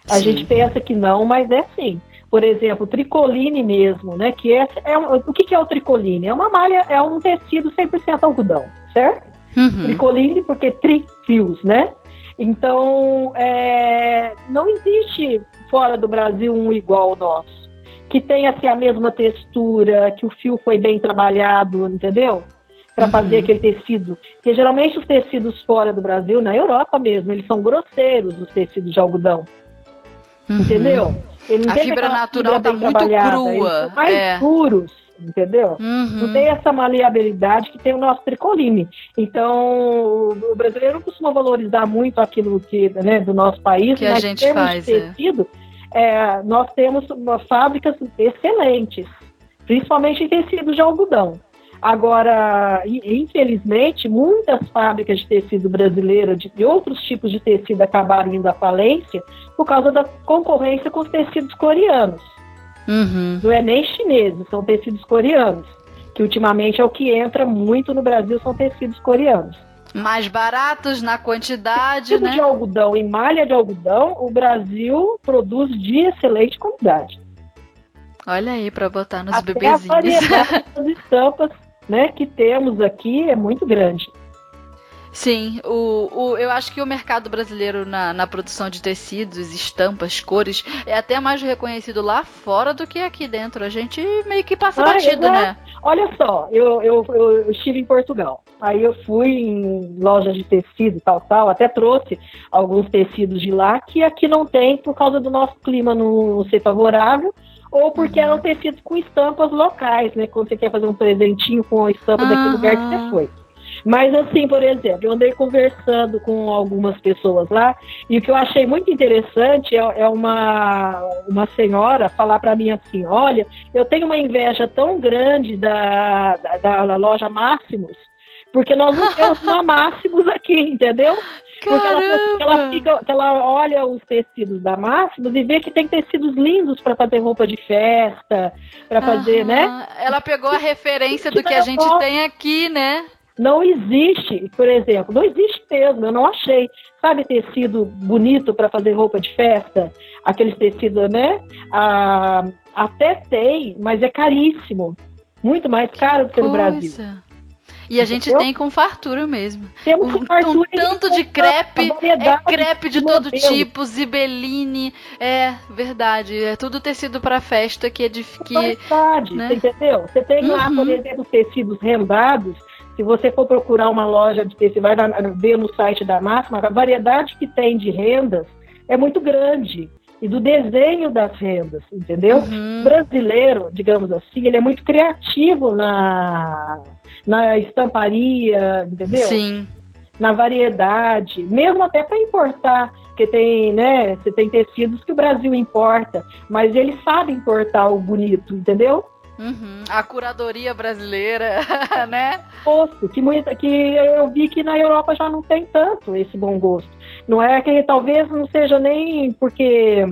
A Sim. gente pensa que não, mas é sim por exemplo, tricoline mesmo, né? Que é, é um, o que, que, é o tricoline? É uma malha, é um tecido 100% algodão, certo? Uhum. Tricoline porque trifios, né? Então, é, não existe fora do Brasil um igual ao nosso, que tenha assim, a mesma textura, que o fio foi bem trabalhado, entendeu? Para uhum. fazer aquele tecido. Porque geralmente os tecidos fora do Brasil, na Europa mesmo, eles são grosseiros, os tecidos de algodão. Uhum. Entendeu? A fibra natural está muito crua. mais é. duros, entendeu? Uhum. Não tem essa maleabilidade que tem o nosso tricoline. Então, o brasileiro costuma valorizar muito aquilo que, né, do nosso país, que a gente faz, é. tecido, é. É, nós temos fábricas excelentes, principalmente em tecido de algodão. Agora, infelizmente, muitas fábricas de tecido brasileiro, de, outros tipos de tecido, acabaram indo à falência por causa da concorrência com os tecidos coreanos. Uhum. Não é nem chineses, são tecidos coreanos. Que ultimamente é o que entra muito no Brasil, são tecidos coreanos. Mais baratos na quantidade, tipo né? de algodão e malha de algodão, o Brasil produz de excelente qualidade. Olha aí para botar nos Até bebezinhos. A variedade das estampas, né, que temos aqui é muito grande. Sim, o, o, eu acho que o mercado brasileiro na, na produção de tecidos, estampas, cores, é até mais reconhecido lá fora do que aqui dentro. A gente meio que passa Ah, batido, exato. né? Olha só, eu, eu, eu estive em Portugal. Aí eu fui em lojas de tecido, tal, tal, até trouxe alguns tecidos de lá que aqui não tem por causa do nosso clima não ser favorável ou porque Uhum. eram tecidos com estampas locais, né? Quando você quer fazer um presentinho com a estampa daquele lugar que você foi. Mas assim, por exemplo, eu andei conversando com algumas pessoas lá e o que eu achei muito interessante é, é uma, uma senhora falar para mim assim, olha, eu tenho uma inveja tão grande da, da, da loja Máximos, porque nós não temos uma Máximos aqui, entendeu? Porque ela, ela, fica, ela olha os tecidos da Máximos e vê que tem tecidos lindos para fazer roupa de festa, para fazer, né? Ela pegou a referência do Que a gente tem aqui, né? Não existe, por exemplo, não existe mesmo, eu não achei. Sabe tecido bonito para fazer roupa de festa? Aqueles tecidos, né? Ah, até tem, mas é caríssimo. Muito mais caro do que no Brasil. E a gente Entendeu? tem com fartura mesmo. Temos Um, um fartura e tanto de tanta crepe, é crepe de de todo modelo. tipo, zibeline, é verdade, é tudo tecido pra festa que é de que Qualidade, né? você entendeu? Você tem lá, Uhum. por exemplo, tecidos rendados. Se você for procurar uma loja de tecido, vai ver no site da Máxima, a variedade que tem de rendas é muito grande. E do desenho das rendas, entendeu? Uhum. O brasileiro, digamos assim, ele é muito criativo na, na estamparia, entendeu? Sim. Na variedade, mesmo até para importar, porque tem, né, você tem tecidos que o Brasil importa, mas ele sabe importar o bonito, entendeu? Uhum. A curadoria brasileira, né? Gosto, que, muita, que eu vi que na Europa já não tem tanto esse bom gosto. Não é que talvez não seja nem porque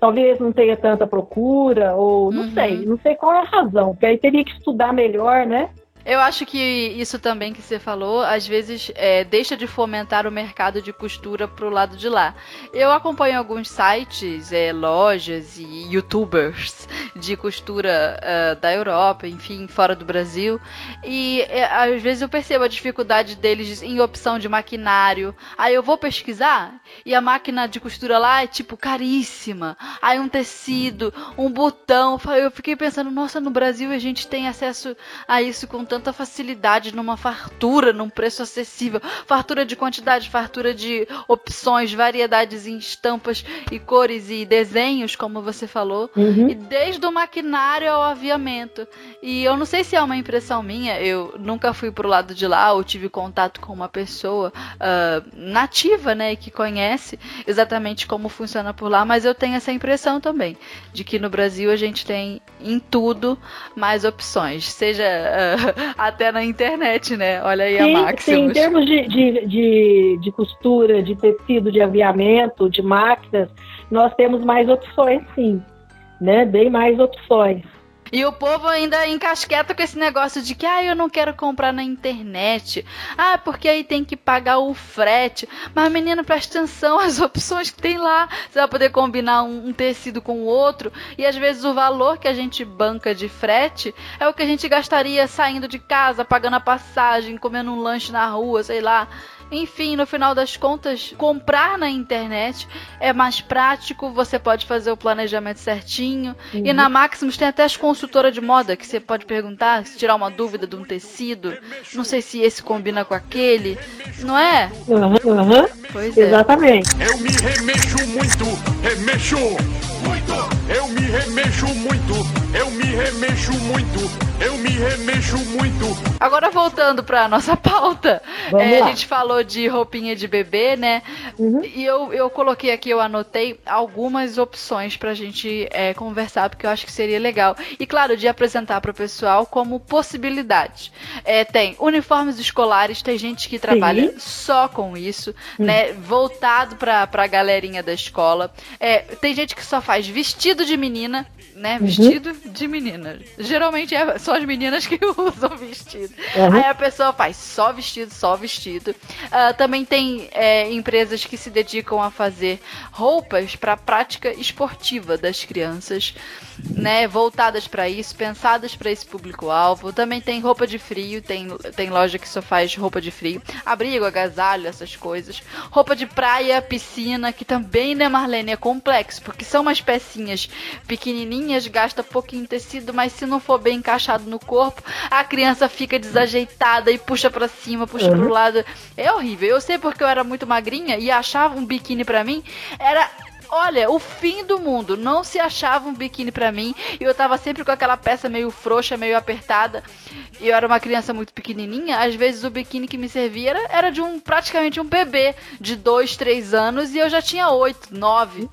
talvez não tenha tanta procura, ou não Uhum. sei, não sei qual é a razão, porque aí teria que estudar melhor, né? Eu acho que isso também que você falou, às vezes é, deixa de fomentar o mercado de costura pro lado de lá. Eu acompanho alguns sites, é, lojas e youtubers de costura ah, da Europa, enfim, fora do Brasil, e é, às vezes eu percebo a dificuldade deles em opção de maquinário. Aí eu vou pesquisar e a máquina de costura lá é tipo caríssima. Aí um tecido, um botão. Eu fiquei pensando, nossa, no Brasil a gente tem acesso a isso com tanta facilidade, numa fartura, num preço acessível. Fartura de quantidade, fartura de opções, variedades em estampas e cores e desenhos, como você falou. E desde o maquinário ao aviamento. E eu não sei se é uma impressão minha, eu nunca fui pro lado de lá ou tive contato com uma pessoa ah, nativa, né, que conhece exatamente como funciona por lá, mas eu tenho essa impressão também, de que no Brasil a gente tem em tudo mais opções, seja ah, até na internet, né? Olha aí Sim, a sim, em Maximus. termos de, de, de, de costura, de tecido, de aviamento, de máquinas, nós temos mais opções, sim. Né? Bem mais opções. E o povo ainda encasqueta com esse negócio de que, ah, eu não quero comprar na internet. Ah, porque aí tem que pagar o frete. Mas, menina, presta atenção às opções que tem lá. Você vai poder combinar um, um tecido com o outro. E às vezes o valor que a gente banca de frete é o que a gente gastaria saindo de casa, pagando a passagem, comendo um lanche na rua, sei lá. Enfim, no final das contas, comprar na internet é mais prático, você pode fazer o planejamento certinho. E na Maximus tem até as consultoras de moda que você pode perguntar, se tirar uma dúvida de um tecido. Não sei se esse combina com aquele. Não é? Aham, aham, Pois é. exatamente. Eu me remexo muito, remexo muito. Eu me remexo muito, me remexo muito, eu me remexo muito. Agora voltando pra nossa pauta, é, a gente falou de roupinha de bebê, né? Uhum. E eu, eu coloquei aqui, eu anotei algumas opções pra gente é, conversar, porque eu acho que seria legal. E claro, de apresentar pro pessoal como possibilidade. É, tem uniformes escolares, tem gente que trabalha só com isso, né? Voltado pra, pra galerinha da escola. É, tem gente que só faz vestido de menina, né? Vestido de menina. Meninas. Geralmente é só as meninas que usam vestido. Uhum. Aí a pessoa faz só vestido, só vestido. Uh, também tem é, empresas que se dedicam a fazer roupas para prática esportiva das crianças, né? Voltadas para isso, pensadas para esse público-alvo. Também tem roupa de frio, tem, tem loja que só faz roupa de frio. Abrigo, agasalho, essas coisas. Roupa de praia, piscina, que também, né, Marlene, é complexo, porque são umas pecinhas pequenininhas, gasta pouquinho tecido, mas se não for bem encaixado no corpo, a criança fica desajeitada e puxa para cima, puxa uhum. pro lado. É horrível. Eu sei porque eu era muito magrinha e achava um biquíni para mim era olha, o fim do mundo. Não se achava um biquíni para mim. E eu tava sempre com aquela peça meio frouxa, meio apertada. E eu era uma criança muito pequenininha. Às vezes o biquíni que me servia era, era de um praticamente um bebê de 2, 3 anos. E eu já tinha 8, 9.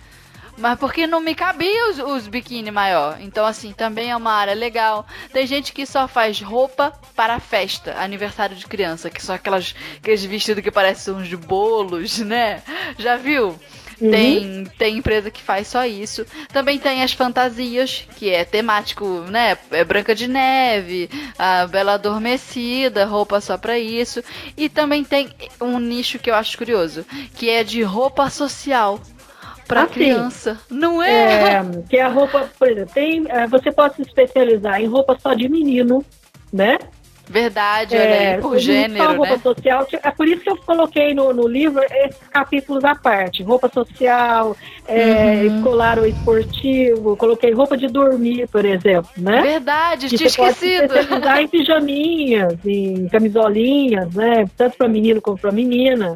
Mas porque não me cabia os, os biquíni maior. Então, assim, também é uma área legal. Tem gente que só faz roupa para festa, aniversário de criança, que são aquelas, aqueles vestidos que parecem uns de bolos, né? Já viu? Uhum. Tem, tem empresa que faz só isso. Também tem as fantasias, que é temático, né? É Branca de Neve, a Bela Adormecida, roupa só pra isso. E também tem um nicho que eu acho curioso, que é de roupa social para assim, criança, não é? é? Que a roupa, por exemplo, tem, é, você pode se especializar em roupa só de menino, né? Verdade, é, aí, por gênero, roupa né? social, é por isso que eu coloquei no, no livro esses capítulos à parte. Roupa social, é, uhum. escolar ou esportivo, coloquei roupa de dormir, por exemplo, né? Verdade, que tinha esquecido. Pode em pijaminhas, em camisolinhas, né? Tanto para menino como para menina.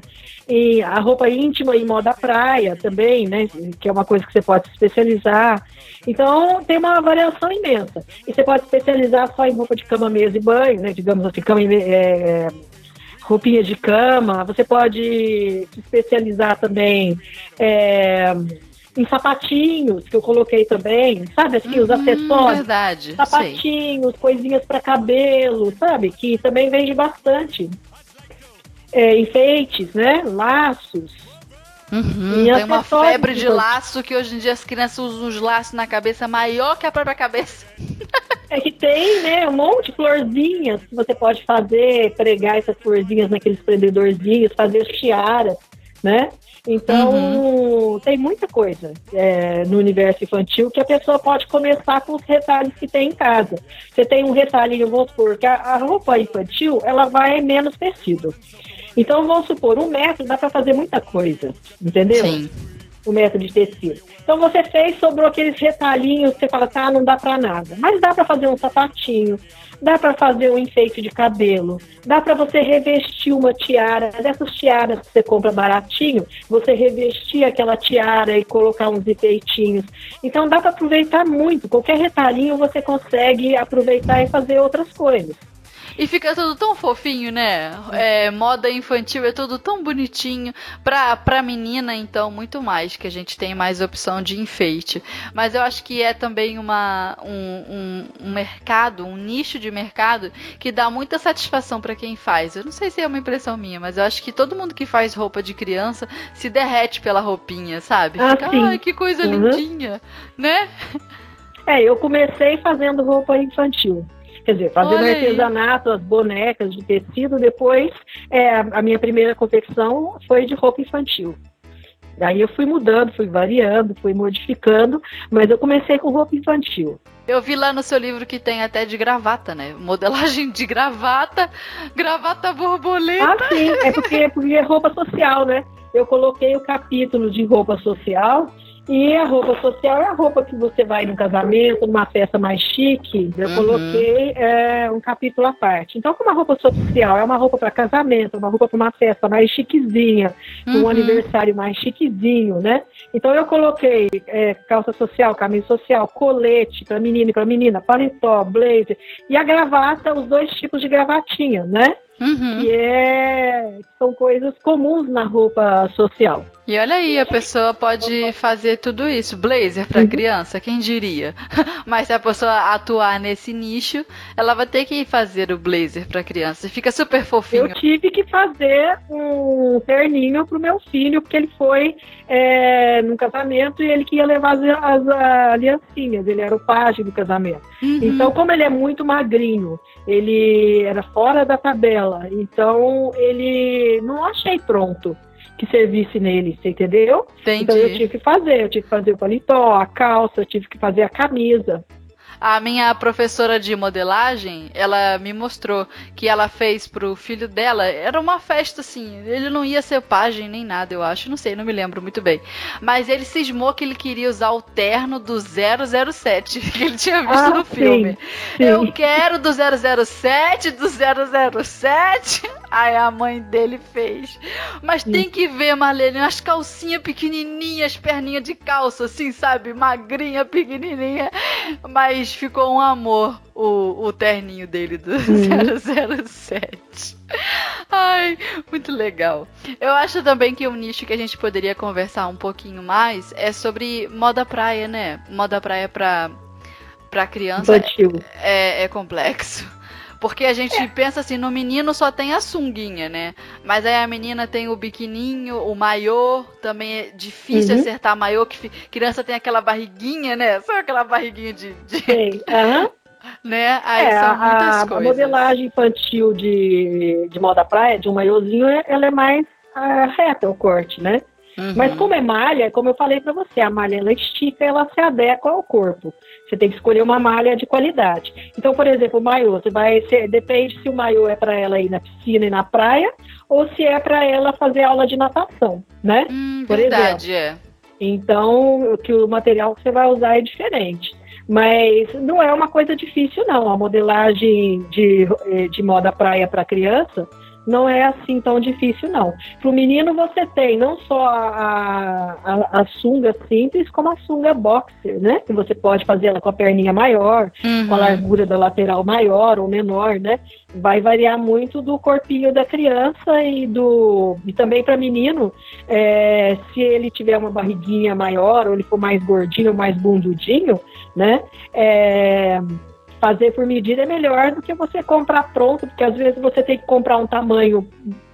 E a roupa íntima e moda praia também, né? Que é uma coisa que você pode se especializar. Então, tem uma variação imensa. E você pode especializar só em roupa de cama, mesa e banho, né? Digamos assim, cama e, é, roupinha de cama. Você pode se especializar também é, em sapatinhos, que eu coloquei também, sabe? Assim, os uhum, acessórios. Verdade. Sapatinhos, sei. coisinhas para cabelo, sabe? Que também vende bastante. É, enfeites, né? Laços. Uhum, tem uma febre de laço que hoje em dia as crianças usam os laços na cabeça maior que a própria cabeça. É que tem, né, um monte de florzinhas que você pode fazer, pregar essas florzinhas naqueles prendedorzinhos, fazer tiaras, né? Então, uhum. tem muita coisa é, no universo infantil que a pessoa pode começar com os retalhos que tem em casa. Você tem um retalhinho, vamos supor, que a, a roupa infantil, ela vai menos tecido. Então, vamos supor, um metro dá para fazer muita coisa, entendeu? Sim. O metro de tecido. Então, você fez, sobrou aqueles retalhinhos, você fala, tá, não dá para nada. Mas dá para fazer um sapatinho, dá para fazer um enfeite de cabelo, dá para você revestir uma tiara, dessas tiaras que você compra baratinho, você revestir aquela tiara e colocar uns enfeitinhos. Então, dá para aproveitar muito. Qualquer retalhinho você consegue aproveitar e fazer outras coisas. E fica tudo tão fofinho, né? É, moda infantil é tudo tão bonitinho. Pra, pra menina, então, muito mais, que a gente tem mais opção de enfeite. Mas eu acho que é também uma, um, um, um mercado, um nicho de mercado que dá muita satisfação para quem faz. Eu não sei se é uma impressão minha, mas eu acho que todo mundo que faz roupa de criança se derrete pela roupinha, sabe? Ah, Fica, ai, que coisa uhum. lindinha, né? É, eu comecei fazendo roupa infantil. Quer dizer, fazendo artesanato, as bonecas de tecido, depois é, a minha primeira confecção foi de roupa infantil. Daí eu fui mudando, fui variando, fui modificando, mas eu comecei com roupa infantil. Eu vi lá no seu livro que tem até de gravata, né? Modelagem de gravata, gravata borboleta. Ah, sim, é porque, porque é roupa social, né? Eu coloquei o capítulo de roupa social e a roupa social é a roupa que você vai num casamento, numa festa mais chique. Eu uhum. coloquei é, um capítulo à parte. Então, como a roupa social é uma roupa para casamento, uma roupa para uma festa mais chiquezinha, uhum. um aniversário mais chiquezinho, né? Então, eu coloquei é, calça social, camisa social, colete para menino e para menina, paletó, blazer e a gravata, os dois tipos de gravatinha, né? Uhum. que é, são coisas comuns na roupa social. E olha aí, a pessoa pode fazer tudo isso. Blazer para Uhum. criança, quem diria? Mas se a pessoa atuar nesse nicho, ela vai ter que fazer o blazer para criança. Fica super fofinho. Eu tive que fazer um terninho pro meu filho, porque ele foi é, num casamento e ele que ia levar as, as aliancinhas, ele era o pajem do casamento. Uhum. Então, como ele é muito magrinho, ele era fora da tabela, então ele não achei pronto que servisse nele, você entendeu? Então eu Entendi. tive que fazer, eu tive que fazer o paletó, a calça, eu tive que fazer a camisa. A minha professora de modelagem, ela me mostrou que ela fez pro filho dela. Era uma festa assim. Ele não ia ser pajem nem nada, eu acho. Não sei, não me lembro muito bem. Mas ele cismou que ele queria usar o terno do 007 que ele tinha visto Ah, no sim, filme. sim. Eu quero do 007, do 007. Aí a mãe dele fez. Mas tem que ver, Marlene, umas calcinhas pequenininhas, perninha de calça, assim, sabe? Magrinha, pequenininha. Mas ficou um amor o, o terninho dele do 007. Ai, muito legal. Eu acho também que um nicho que a gente poderia conversar um pouquinho mais é sobre moda praia, né? Moda praia pra, pra criança Infantil. é, é complexo. Porque a gente pensa assim, no menino só tem a sunguinha, né? Mas aí a menina tem o biquininho, o maiô, também é difícil Uhum. acertar maiô, que criança tem aquela barriguinha, né? Sabe aquela barriguinha de, de- Sei. Aham. né? Aí É, são a, muitas a coisas. modelagem infantil de, de moda praia, de um maiôzinho, é- ela é mais ah, reta o corte, né? Uhum. Mas como é malha, como eu falei pra você, a malha ela estica, ela se adequa ao corpo. Você tem que escolher uma malha de qualidade. Então, por exemplo, o maiô, você vai ser, depende se o maiô é para ela ir na piscina e na praia ou se é para ela fazer aula de natação, né? Hum, por verdade, é. Então, que o material que você vai usar é diferente. Mas não é uma coisa difícil, não. A modelagem de, eh, de moda praia para criança não é assim tão difícil, não. Para o menino, você tem não só a, a, a sunga simples, como a sunga boxer, né? Que você pode fazer ela com a perninha maior, com a Uhum. largura da lateral maior ou menor, né? Vai variar muito do corpinho da criança e do e também para menino, é, se ele tiver uma barriguinha maior ou ele for mais gordinho mais bundudinho, né? É, fazer por medida é melhor do que você comprar pronto, porque às vezes você tem que comprar um tamanho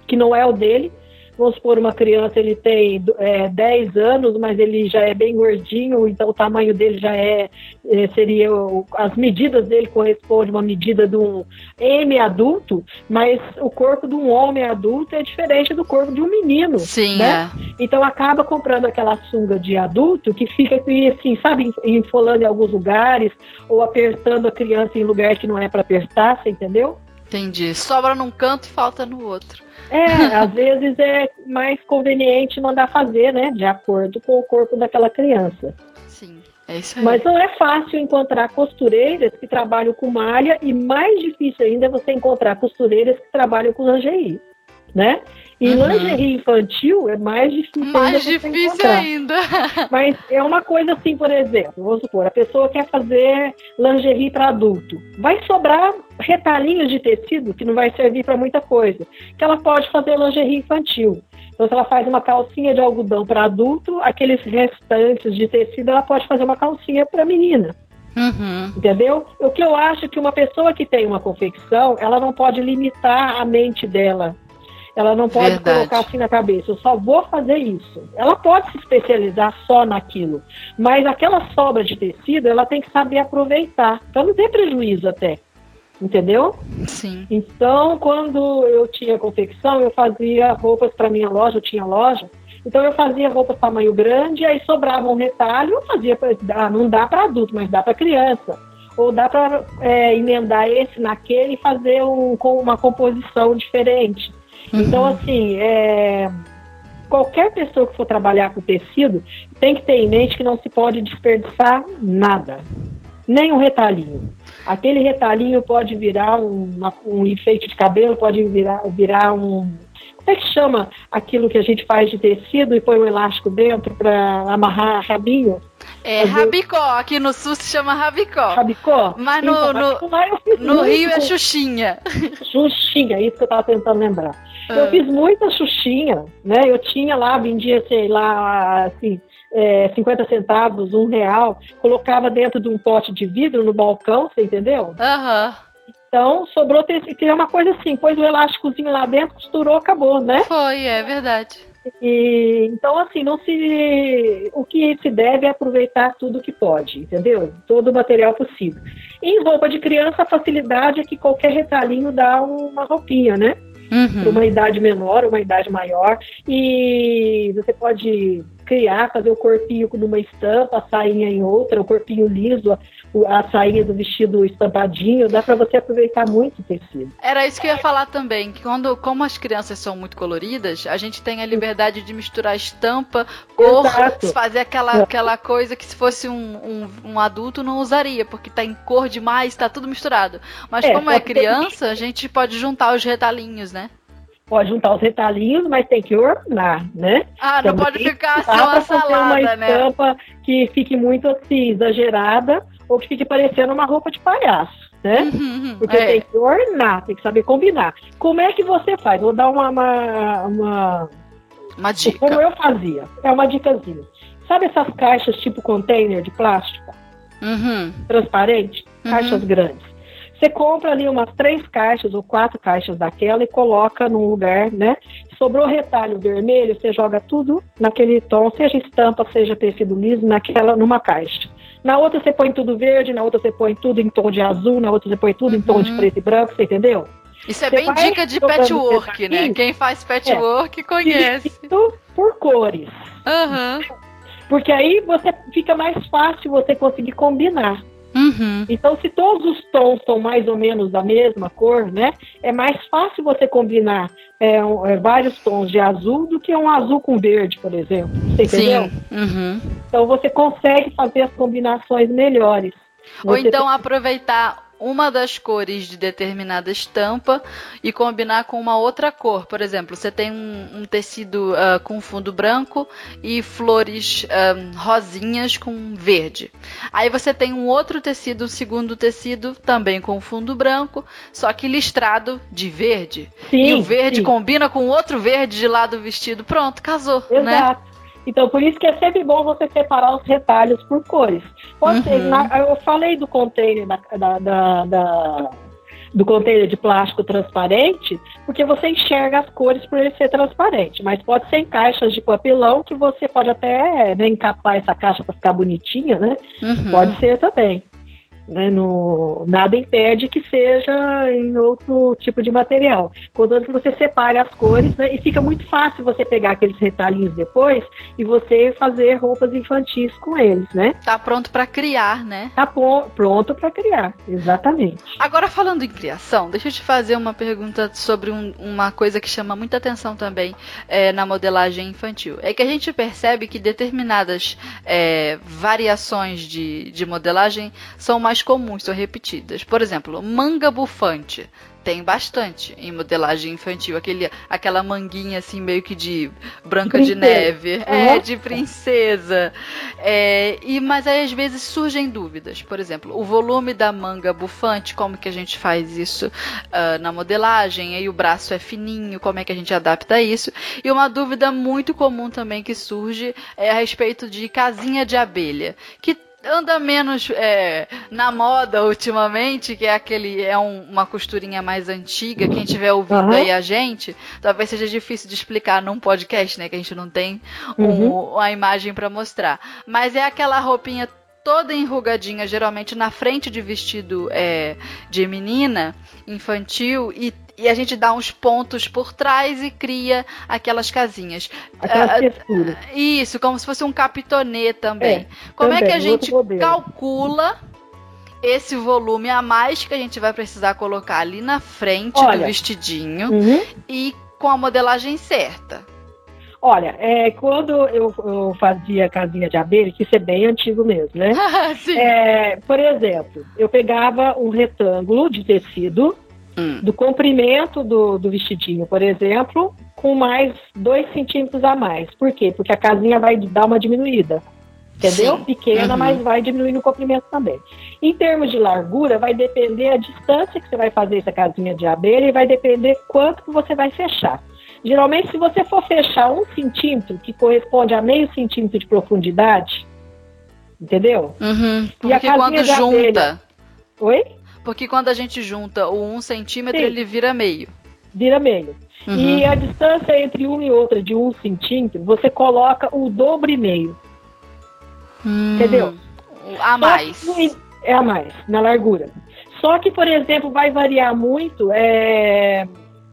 que não é o dele. Vamos supor, uma criança, ele tem é, 10 anos, mas ele já é bem gordinho, então o tamanho dele já é, é, seria, as medidas dele correspondem a uma medida de um M adulto, mas o corpo de um homem adulto é diferente do corpo de um menino. Sim, né? Então acaba comprando aquela sunga de adulto que fica assim, sabe, enfolando em alguns lugares ou apertando a criança em lugar que não é para apertar, você entendeu? é. Entendi. Sobra num canto e falta no outro. É, às vezes é mais conveniente mandar fazer, né, de acordo com o corpo daquela criança. Sim, é isso aí. Mas não é fácil encontrar costureiras que trabalham com malha e mais difícil ainda é você encontrar costureiras que trabalham com lingerie, né? E Uhum. lingerie infantil é mais difícil ainda Mais difícil ainda. Mas é uma coisa assim, por exemplo, vamos supor, a pessoa quer fazer lingerie para adulto. Vai sobrar retalhinhos de tecido que não vai servir para muita coisa. Que ela pode fazer lingerie infantil. Então, se ela faz uma calcinha de algodão para adulto, aqueles restantes de tecido, ela pode fazer uma calcinha para menina. Uhum. Entendeu? O que eu acho que uma pessoa que tem uma confecção, ela não pode limitar a mente dela. Ela não pode Verdade. colocar assim na cabeça, eu só vou fazer isso. Ela pode se especializar só naquilo, mas aquela sobra de tecido, ela tem que saber aproveitar. Então não tem prejuízo até. Entendeu? Sim. Então, quando eu tinha confecção, eu fazia roupas para minha loja, eu tinha loja. Então, eu fazia roupas tamanho grande, aí sobrava um retalho, eu fazia, pra, ah, não dá para adulto, mas dá para criança. Ou dá para emendar esse naquele e fazer um, com uma composição diferente. Então, assim, é, qualquer pessoa que for trabalhar com tecido tem que ter em mente que não se pode desperdiçar nada, nem um retalhinho. Aquele retalhinho pode virar um, uma- um enfeite de cabelo, pode virar, virar um. Como é que chama aquilo que a gente faz de tecido e põe um elástico dentro para amarrar rabinho? É rabicó, aqui no sul se chama rabicó. Rabicó? Mas no, Então, no, mas no Rio é xuxinha. Xuxinha, isso que eu tava tentando lembrar. Ah. Eu fiz muita xuxinha, né? Eu tinha lá, vendia, sei lá, assim, é, 50 centavos, um real, colocava dentro de um pote de vidro no balcão, você entendeu? Aham. Então, sobrou que é uma coisa assim, pôs o elásticozinho lá dentro, costurou, acabou, né? Foi, é verdade. E, então, assim, não se. O que se deve é aproveitar tudo que pode, entendeu? Todo o material possível. Em roupa de criança, a facilidade é que qualquer retalhinho dá uma roupinha, né? Para Uhum. uma idade menor, uma idade maior. E você pode criar, fazer o corpinho numa estampa, a sainha em outra, o corpinho liso, a, a sainha do vestido estampadinho. Dá para você aproveitar muito o tecido. Era isso que eu ia falar também, que quando, como as crianças são muito coloridas, a gente tem a liberdade de misturar estampa, cor, Exato. fazer aquela, É. aquela coisa que se fosse um, um, um adulto não usaria, porque tá em cor demais, tá tudo misturado. Mas É, como é criança, a gente pode juntar os retalhinhos, né? Pode juntar os retalhinhos, mas tem que ornar, né? Ah, não Também pode ficar assim uma pra fazer uma salada, né? estampa que fique muito assim, exagerada ou que fique parecendo uma roupa de palhaço, né? Uhum, Porque é. tem que ornar, tem que saber combinar. Como é que você faz? Vou dar uma, uma, uma- Uma como dica. eu fazia. É uma dicasinha. Sabe essas caixas tipo container de plástico, Uhum. transparente? Uhum. Caixas grandes. Você compra ali umas três caixas ou quatro caixas daquela e coloca num lugar, né? Sobrou retalho vermelho, você joga tudo naquele tom, seja estampa, seja tecido liso, naquela, numa caixa. Na outra você põe tudo verde, na outra você põe tudo em tom de azul, na outra você põe tudo em tom de Uhum. preto e branco, você entendeu? Isso é Você bem dica de patchwork, né? Quem faz patchwork conhece. Dividido por cores. Aham. Porque aí você fica mais fácil você conseguir combinar. Uhum. Então, se todos os tons são mais ou menos da mesma cor, né? É mais fácil você combinar é, é, vários tons de azul do que um azul com verde, por exemplo. Você entendeu? Sim. Uhum. Então você consegue fazer as combinações melhores. Ou Você então aproveitar uma das cores de determinada estampa e combinar com uma outra cor. Por exemplo, você tem um, um tecido ah, com fundo branco e flores ah, rosinhas com verde. Aí você tem um outro tecido, um segundo tecido, também com fundo branco, só que listrado de verde. Sim, e o verde sim. combina com outro verde de lado do vestido. Pronto, casou, né? Então, por isso que é sempre bom você separar os retalhos por cores. Pode ser, Uhum. na- eu falei do container da, da- da- da- do container de plástico transparente, porque você enxerga as cores por ele ser transparente. Mas pode ser em caixas de papelão que você pode até né, encapar essa caixa para ficar bonitinha, né? Uhum. Pode ser também. Né, no, nada impede que seja em outro tipo de material. Contanto que você separe as cores, né, e fica muito fácil você pegar aqueles retalhinhos depois e você fazer roupas infantis com eles, né? Tá pronto pra criar, né? Tá pronto para criar, exatamente. Agora, falando em criação, deixa eu te fazer uma pergunta sobre um- uma coisa que chama muita atenção também é, na modelagem infantil. É que a gente percebe que determinadas é, variações de, de modelagem são mais comuns, são repetidas. Por exemplo, manga bufante. Tem bastante em modelagem infantil. Aquele, aquela manguinha assim, meio que de branca de, neve. É, Uhum. de princesa. É, e, mas aí às vezes surgem dúvidas. Por exemplo, o volume da manga bufante, como que a gente faz isso ah, na modelagem? Aí o braço é fininho, como é que a gente adapta isso? E uma dúvida muito comum também que surge é a respeito de casinha de abelha. Que anda menos é, na moda ultimamente, que é aquele é um- uma costurinha mais antiga. Quem estiver ouvindo Aham. aí a gente, talvez seja difícil de explicar num podcast, né? Que a gente não tem um- Uhum. uma imagem para mostrar. Mas é aquela roupinha toda enrugadinha, geralmente na frente de vestido é, de menina, infantil, e, e a gente dá uns pontos por trás e cria aquelas casinhas. Aquelas Ah, texturas. Isso, como se fosse um capitonê também. É, como é que a também, gente calcula esse volume a mais que a gente vai precisar colocar ali na frente do Olha. vestidinho Uhum. e com a modelagem certa? Olha, é, quando eu, eu fazia casinha de abelha, que isso é bem antigo mesmo, né? Sim. É, por exemplo, eu pegava um retângulo de tecido Hum. do comprimento do, do vestidinho, por exemplo, com mais dois centímetros a mais. Por quê? Porque a casinha vai dar uma diminuída. Entendeu? Sim. Pequena, Uhum. mas vai diminuindo o comprimento também. Em termos de largura, vai depender a distância que você vai fazer essa casinha de abelha e vai depender quanto que você vai fechar. Geralmente, se você for fechar um centímetro, que corresponde a meio centímetro de profundidade, entendeu? Uhum. E a Porque casinha quando de junta. abelha? Oi? Porque quando a gente junta o um centímetro, Sim. ele vira meio. Vira meio. Uhum. E a distância entre uma e outra de um centímetro, você coloca o dobro e meio. Hum. Entendeu? A mais. Que É a mais, na largura. Só que, por exemplo, vai variar muito é,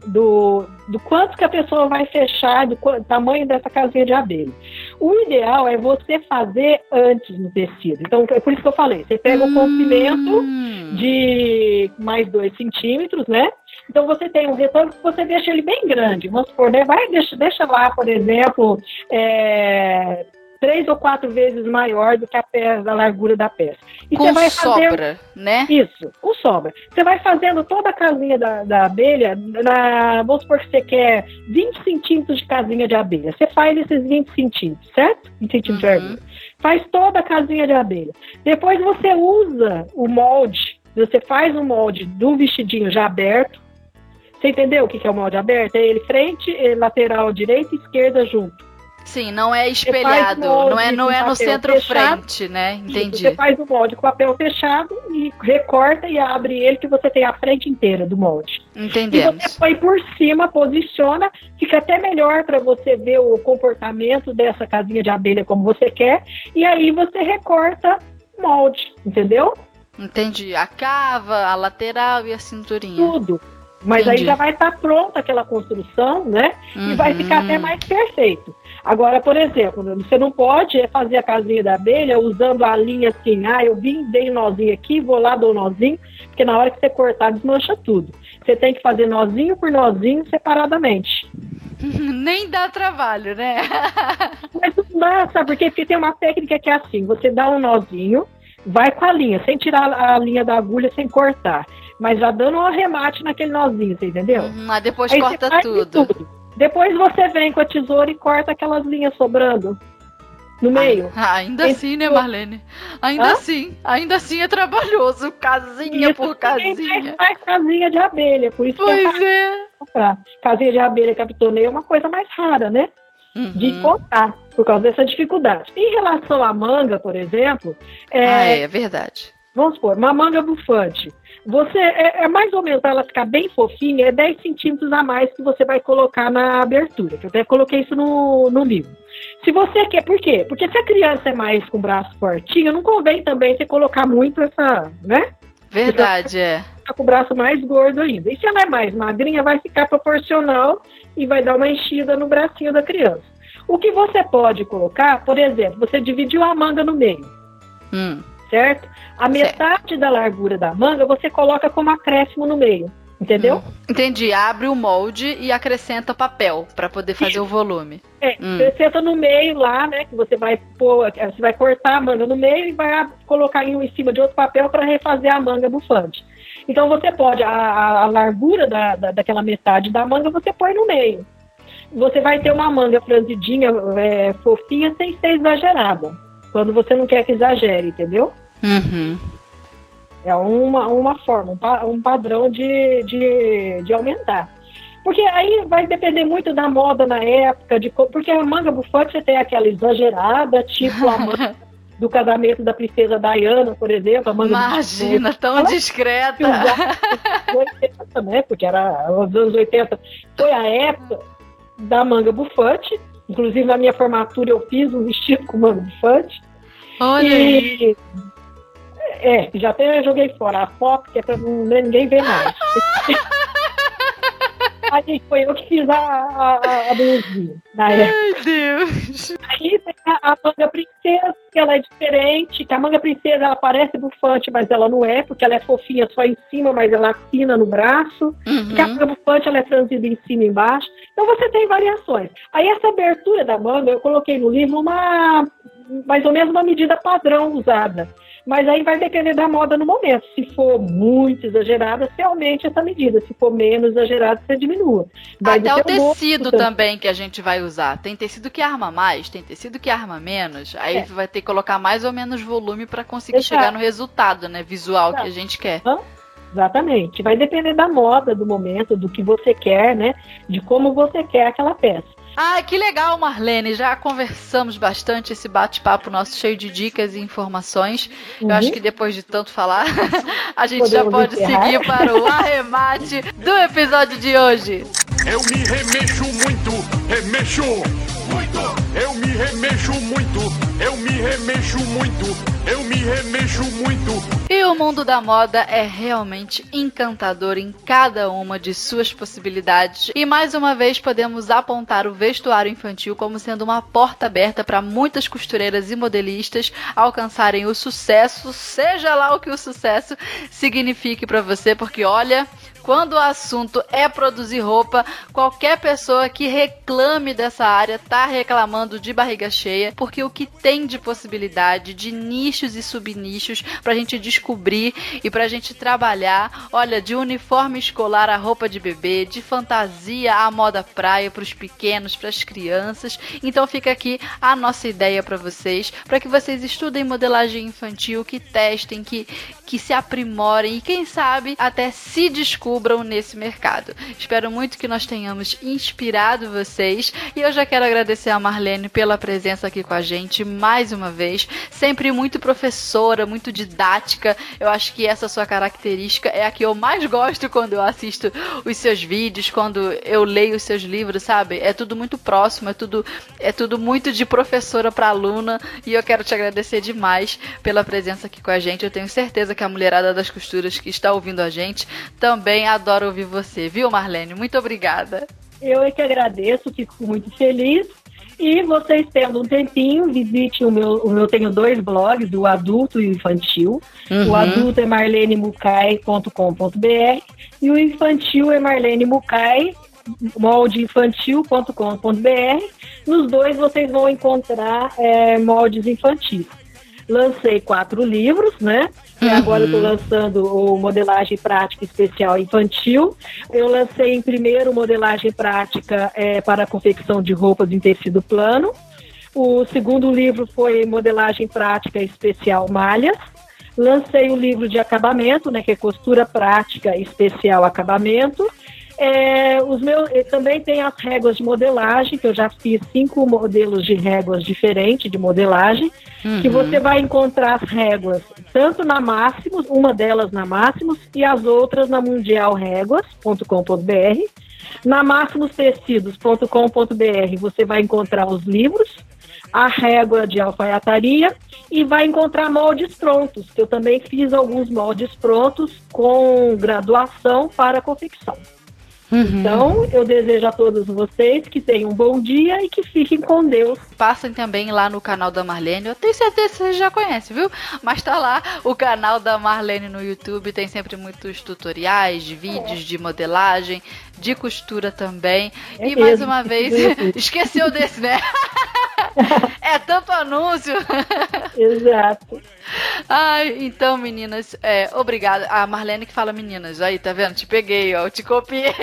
do, do quanto que a pessoa vai fechar, do tamanho dessa casinha de abelha. O ideal é você fazer antes no tecido. Então, é por isso que eu falei, você pega o comprimento Hum. de mais dois centímetros, né? Então você tem um retângulo que você deixa ele bem grande. Vamos supor, né? Vai, deixa, deixa lá, por exemplo, é, três ou quatro vezes maior do que a peça, da largura da peça. E você vai fazer sobra, né? isso, com sobra. Você vai fazendo toda a casinha da, da abelha, na, vamos supor que você quer 20 centímetros de casinha de abelha. Você faz esses 20 centímetros, certo? 20 centímetros de Uhum. largura. Faz toda a casinha de abelha. Depois você usa o molde, você faz o molde do vestidinho já aberto. Você entendeu o que é o molde aberto? É ele frente, eh, lateral, direita e esquerda junto. Sim, não é espelhado, não é, não é no centro-frente, né? Entendi. Você faz o molde com papel fechado e recorta e abre ele que você tem a frente inteira do molde. E Entendemos. você põe por cima, posiciona, fica até melhor para você ver o comportamento dessa casinha de abelha como você quer. E aí você recorta o molde, entendeu? Entendi. A cava, a lateral e a cinturinha. Tudo. Mas Entendi. aí já vai estar pronta aquela construção, né? E vai Uhum. ficar até mais perfeito. Agora, por exemplo, você não pode fazer a casinha da abelha usando a linha assim, ah, eu vim, dei um nozinho aqui, vou lá, dou um nozinho, porque na hora que você cortar, desmancha tudo. Você tem que fazer nozinho por nozinho separadamente. Nem dá trabalho, né? Mas não dá, sabe por quê? Porque tem uma técnica que é assim, você dá um nozinho, vai com a linha, sem tirar a linha da agulha, sem cortar. Mas já dando um arremate naquele nozinho, você entendeu? Uhum, Aí depois Aí corta faz tudo. Depois você vem com a tesoura e corta aquelas linhas sobrando no meio. Ah, ainda Esse assim, né, Marlene? Ainda Hã? assim, ainda assim é trabalhoso, casinha Isso por casinha. Faz, faz casinha de abelha, por isso que eu Pois é. comprar. Casinha de abelha capitoneia é uma coisa mais rara, né? De Uhum. contar, por causa dessa dificuldade. Em relação à manga, por exemplo, é, Ah, é, é verdade. vamos supor, uma manga bufante. Você é, é mais ou menos para ela ficar bem fofinha, é 10 centímetros a mais que você vai colocar na abertura. Que eu até coloquei isso no, no livro. Se você quer, por quê? Porque se a criança é mais com o braço fortinho, não convém também você colocar muito essa, né? Verdade, é. Ficar com o braço mais gordo ainda. E se ela é mais magrinha, vai ficar proporcional e vai dar uma enchida no bracinho da criança. O que você pode colocar, por exemplo, você dividiu a manga no meio Hum. Certo? A metade da largura da manga você coloca como acréscimo no meio, entendeu? Entendi. Abre o molde e acrescenta papel pra poder fazer o volume. É, Hum. você senta no meio lá, né? Que você vai pôr, você vai cortar a manga no meio e vai colocar em, um em cima de outro papel para refazer a manga bufante. Então você pode, a, a- a largura da, da- daquela metade da manga você põe no meio. Você vai ter uma manga franzidinha, é, fofinha, sem ser exagerada. Quando você não quer que exagere, entendeu? Uhum. É uma, uma forma, um, pa- um padrão de, de, de aumentar. Porque aí vai depender muito da moda na época, de, porque a manga bufante você tem aquela exagerada, tipo a manga do casamento da princesa Diana, por exemplo, a manga Imagina, tão discreta. dos 80, né? Porque era os anos 80, foi a época da manga bufante. Inclusive na minha formatura eu fiz um vestido com manga bufante. Olha aí. E é, já até joguei fora a foto, que é pra ninguém ver mais. Aí foi eu que fiz a, a, a- blusinha na época. Ai, Deus. Aí tem a, a manga princesa, que ela é diferente, que a manga princesa ela parece bufante, mas ela não é, porque ela é fofinha só em cima, mas ela assina no braço. Porque a Uhum. manga bufante ela é franzida em cima e embaixo. Então você tem variações. Aí essa abertura da manga, eu coloquei no livro uma mais ou menos uma medida padrão usada. Mas aí vai depender da moda no momento. Se for muito exagerada, você aumente essa medida. Se for menos exagerada, você diminua. Vai Até o tecido também que a gente vai usar. Tem tecido que arma mais, tem tecido que arma menos. Aí é. vai ter que colocar mais ou menos volume para conseguir Exato. chegar no resultado, né, visual Exato. que a gente quer. Exatamente. Vai depender da moda, do momento, do que você quer, né? De como você quer aquela peça. Ah, que legal, Marlene. Já conversamos bastante esse bate-papo nosso cheio de dicas e informações. Uhum. Eu acho que depois de tanto falar, a gente Podemos já pode encerrar. seguir para o arremate do episódio de hoje. Eu me remexo muito, remexo muito. Eu me remexo muito, eu me remexo muito, eu me remexo muito. E o mundo da moda é realmente encantador em cada uma de suas possibilidades. E mais uma vez podemos apontar o vestuário infantil como sendo uma porta aberta para muitas costureiras e modelistas alcançarem o sucesso, seja lá o que o sucesso signifique para você, porque olha, quando o assunto é produzir roupa, qualquer pessoa que reclame dessa área tá reclamando de barriga cheia, porque o que tem de possibilidade, de nichos e subnichos pra gente descobrir e pra gente trabalhar, olha, de uniforme escolar a roupa de bebê, de fantasia à moda praia pros pequenos, pras crianças. Então fica aqui a nossa ideia para vocês, para que vocês estudem modelagem infantil, que testem, que que se aprimorem e quem sabe até se descubram nesse mercado. Espero muito que nós tenhamos inspirado vocês e eu já quero agradecer a Marlene pela presença aqui com a gente mais uma vez. Sempre muito professora, muito didática. Eu acho que essa sua característica é a que eu mais gosto quando eu assisto os seus vídeos, quando eu leio os seus livros, sabe? É tudo muito próximo, é tudo é tudo muito de professora para aluna e eu quero te agradecer demais pela presença aqui com a gente. Eu tenho certeza que a mulherada das costuras que está ouvindo a gente também adora ouvir você, viu, Marlene? Muito obrigada. Eu é que agradeço, fico muito feliz. E vocês tendo um tempinho, visite o meu. O meu tenho dois blogs, o adulto e o infantil. Uhum. O adulto é marlenemucai.com.br e o infantil é marlenemucai moldeinfantil.com.br. Nos dois vocês vão encontrar é, moldes infantis lancei quatro livros, né? E agora estou uhum. lançando o Modelagem Prática Especial Infantil. Eu lancei em primeiro Modelagem Prática é, para a confecção de roupas em tecido plano. O segundo livro foi Modelagem Prática Especial Malhas. Lancei o livro de acabamento, né, que é Costura Prática Especial Acabamento. É, os meus, também tem as réguas de modelagem, que eu já fiz cinco modelos de réguas diferentes de modelagem, uhum. que você vai encontrar as réguas tanto na Máximos, uma delas na Máximos e as outras na mundialréguas.com.br. Na máximostecidos.com.br você vai encontrar os livros, a régua de alfaiataria e vai encontrar moldes prontos, que eu também fiz alguns moldes prontos com graduação para confecção. Uhum. Então, eu desejo a todos vocês que tenham um bom dia e que fiquem com Deus. Passem também lá no canal da Marlene. Eu tenho certeza que vocês já conhecem, viu? Mas tá lá o canal da Marlene no YouTube. Tem sempre muitos tutoriais, de vídeos de modelagem, de costura também. É e mesmo. mais uma vez, esqueceu desse, né? é tanto anúncio. Exato. Ai, então, meninas, é, obrigada. A Marlene que fala meninas. Aí, tá vendo? Te peguei, ó. Te copiei.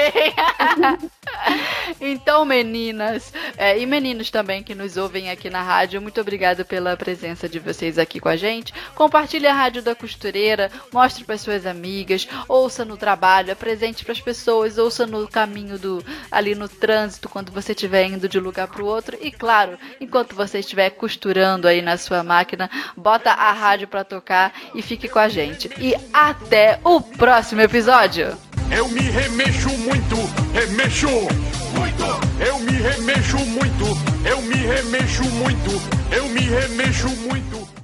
então, meninas, é, e meninos também que nos ouvem aqui na rádio, muito obrigada pela presença de vocês aqui com a gente. Compartilhe a Rádio da Costureira, mostre para suas amigas, ouça no trabalho, apresente para as pessoas, ouça no caminho do ali no trânsito quando você estiver indo de um lugar para o outro e claro, enquanto você estiver costurando aí na sua máquina, bota a rádio para tocar e fique com a gente. E até o próximo episódio. Eu me remexo muito, remexo muito. Eu me remexo muito, eu me remexo muito, eu me remexo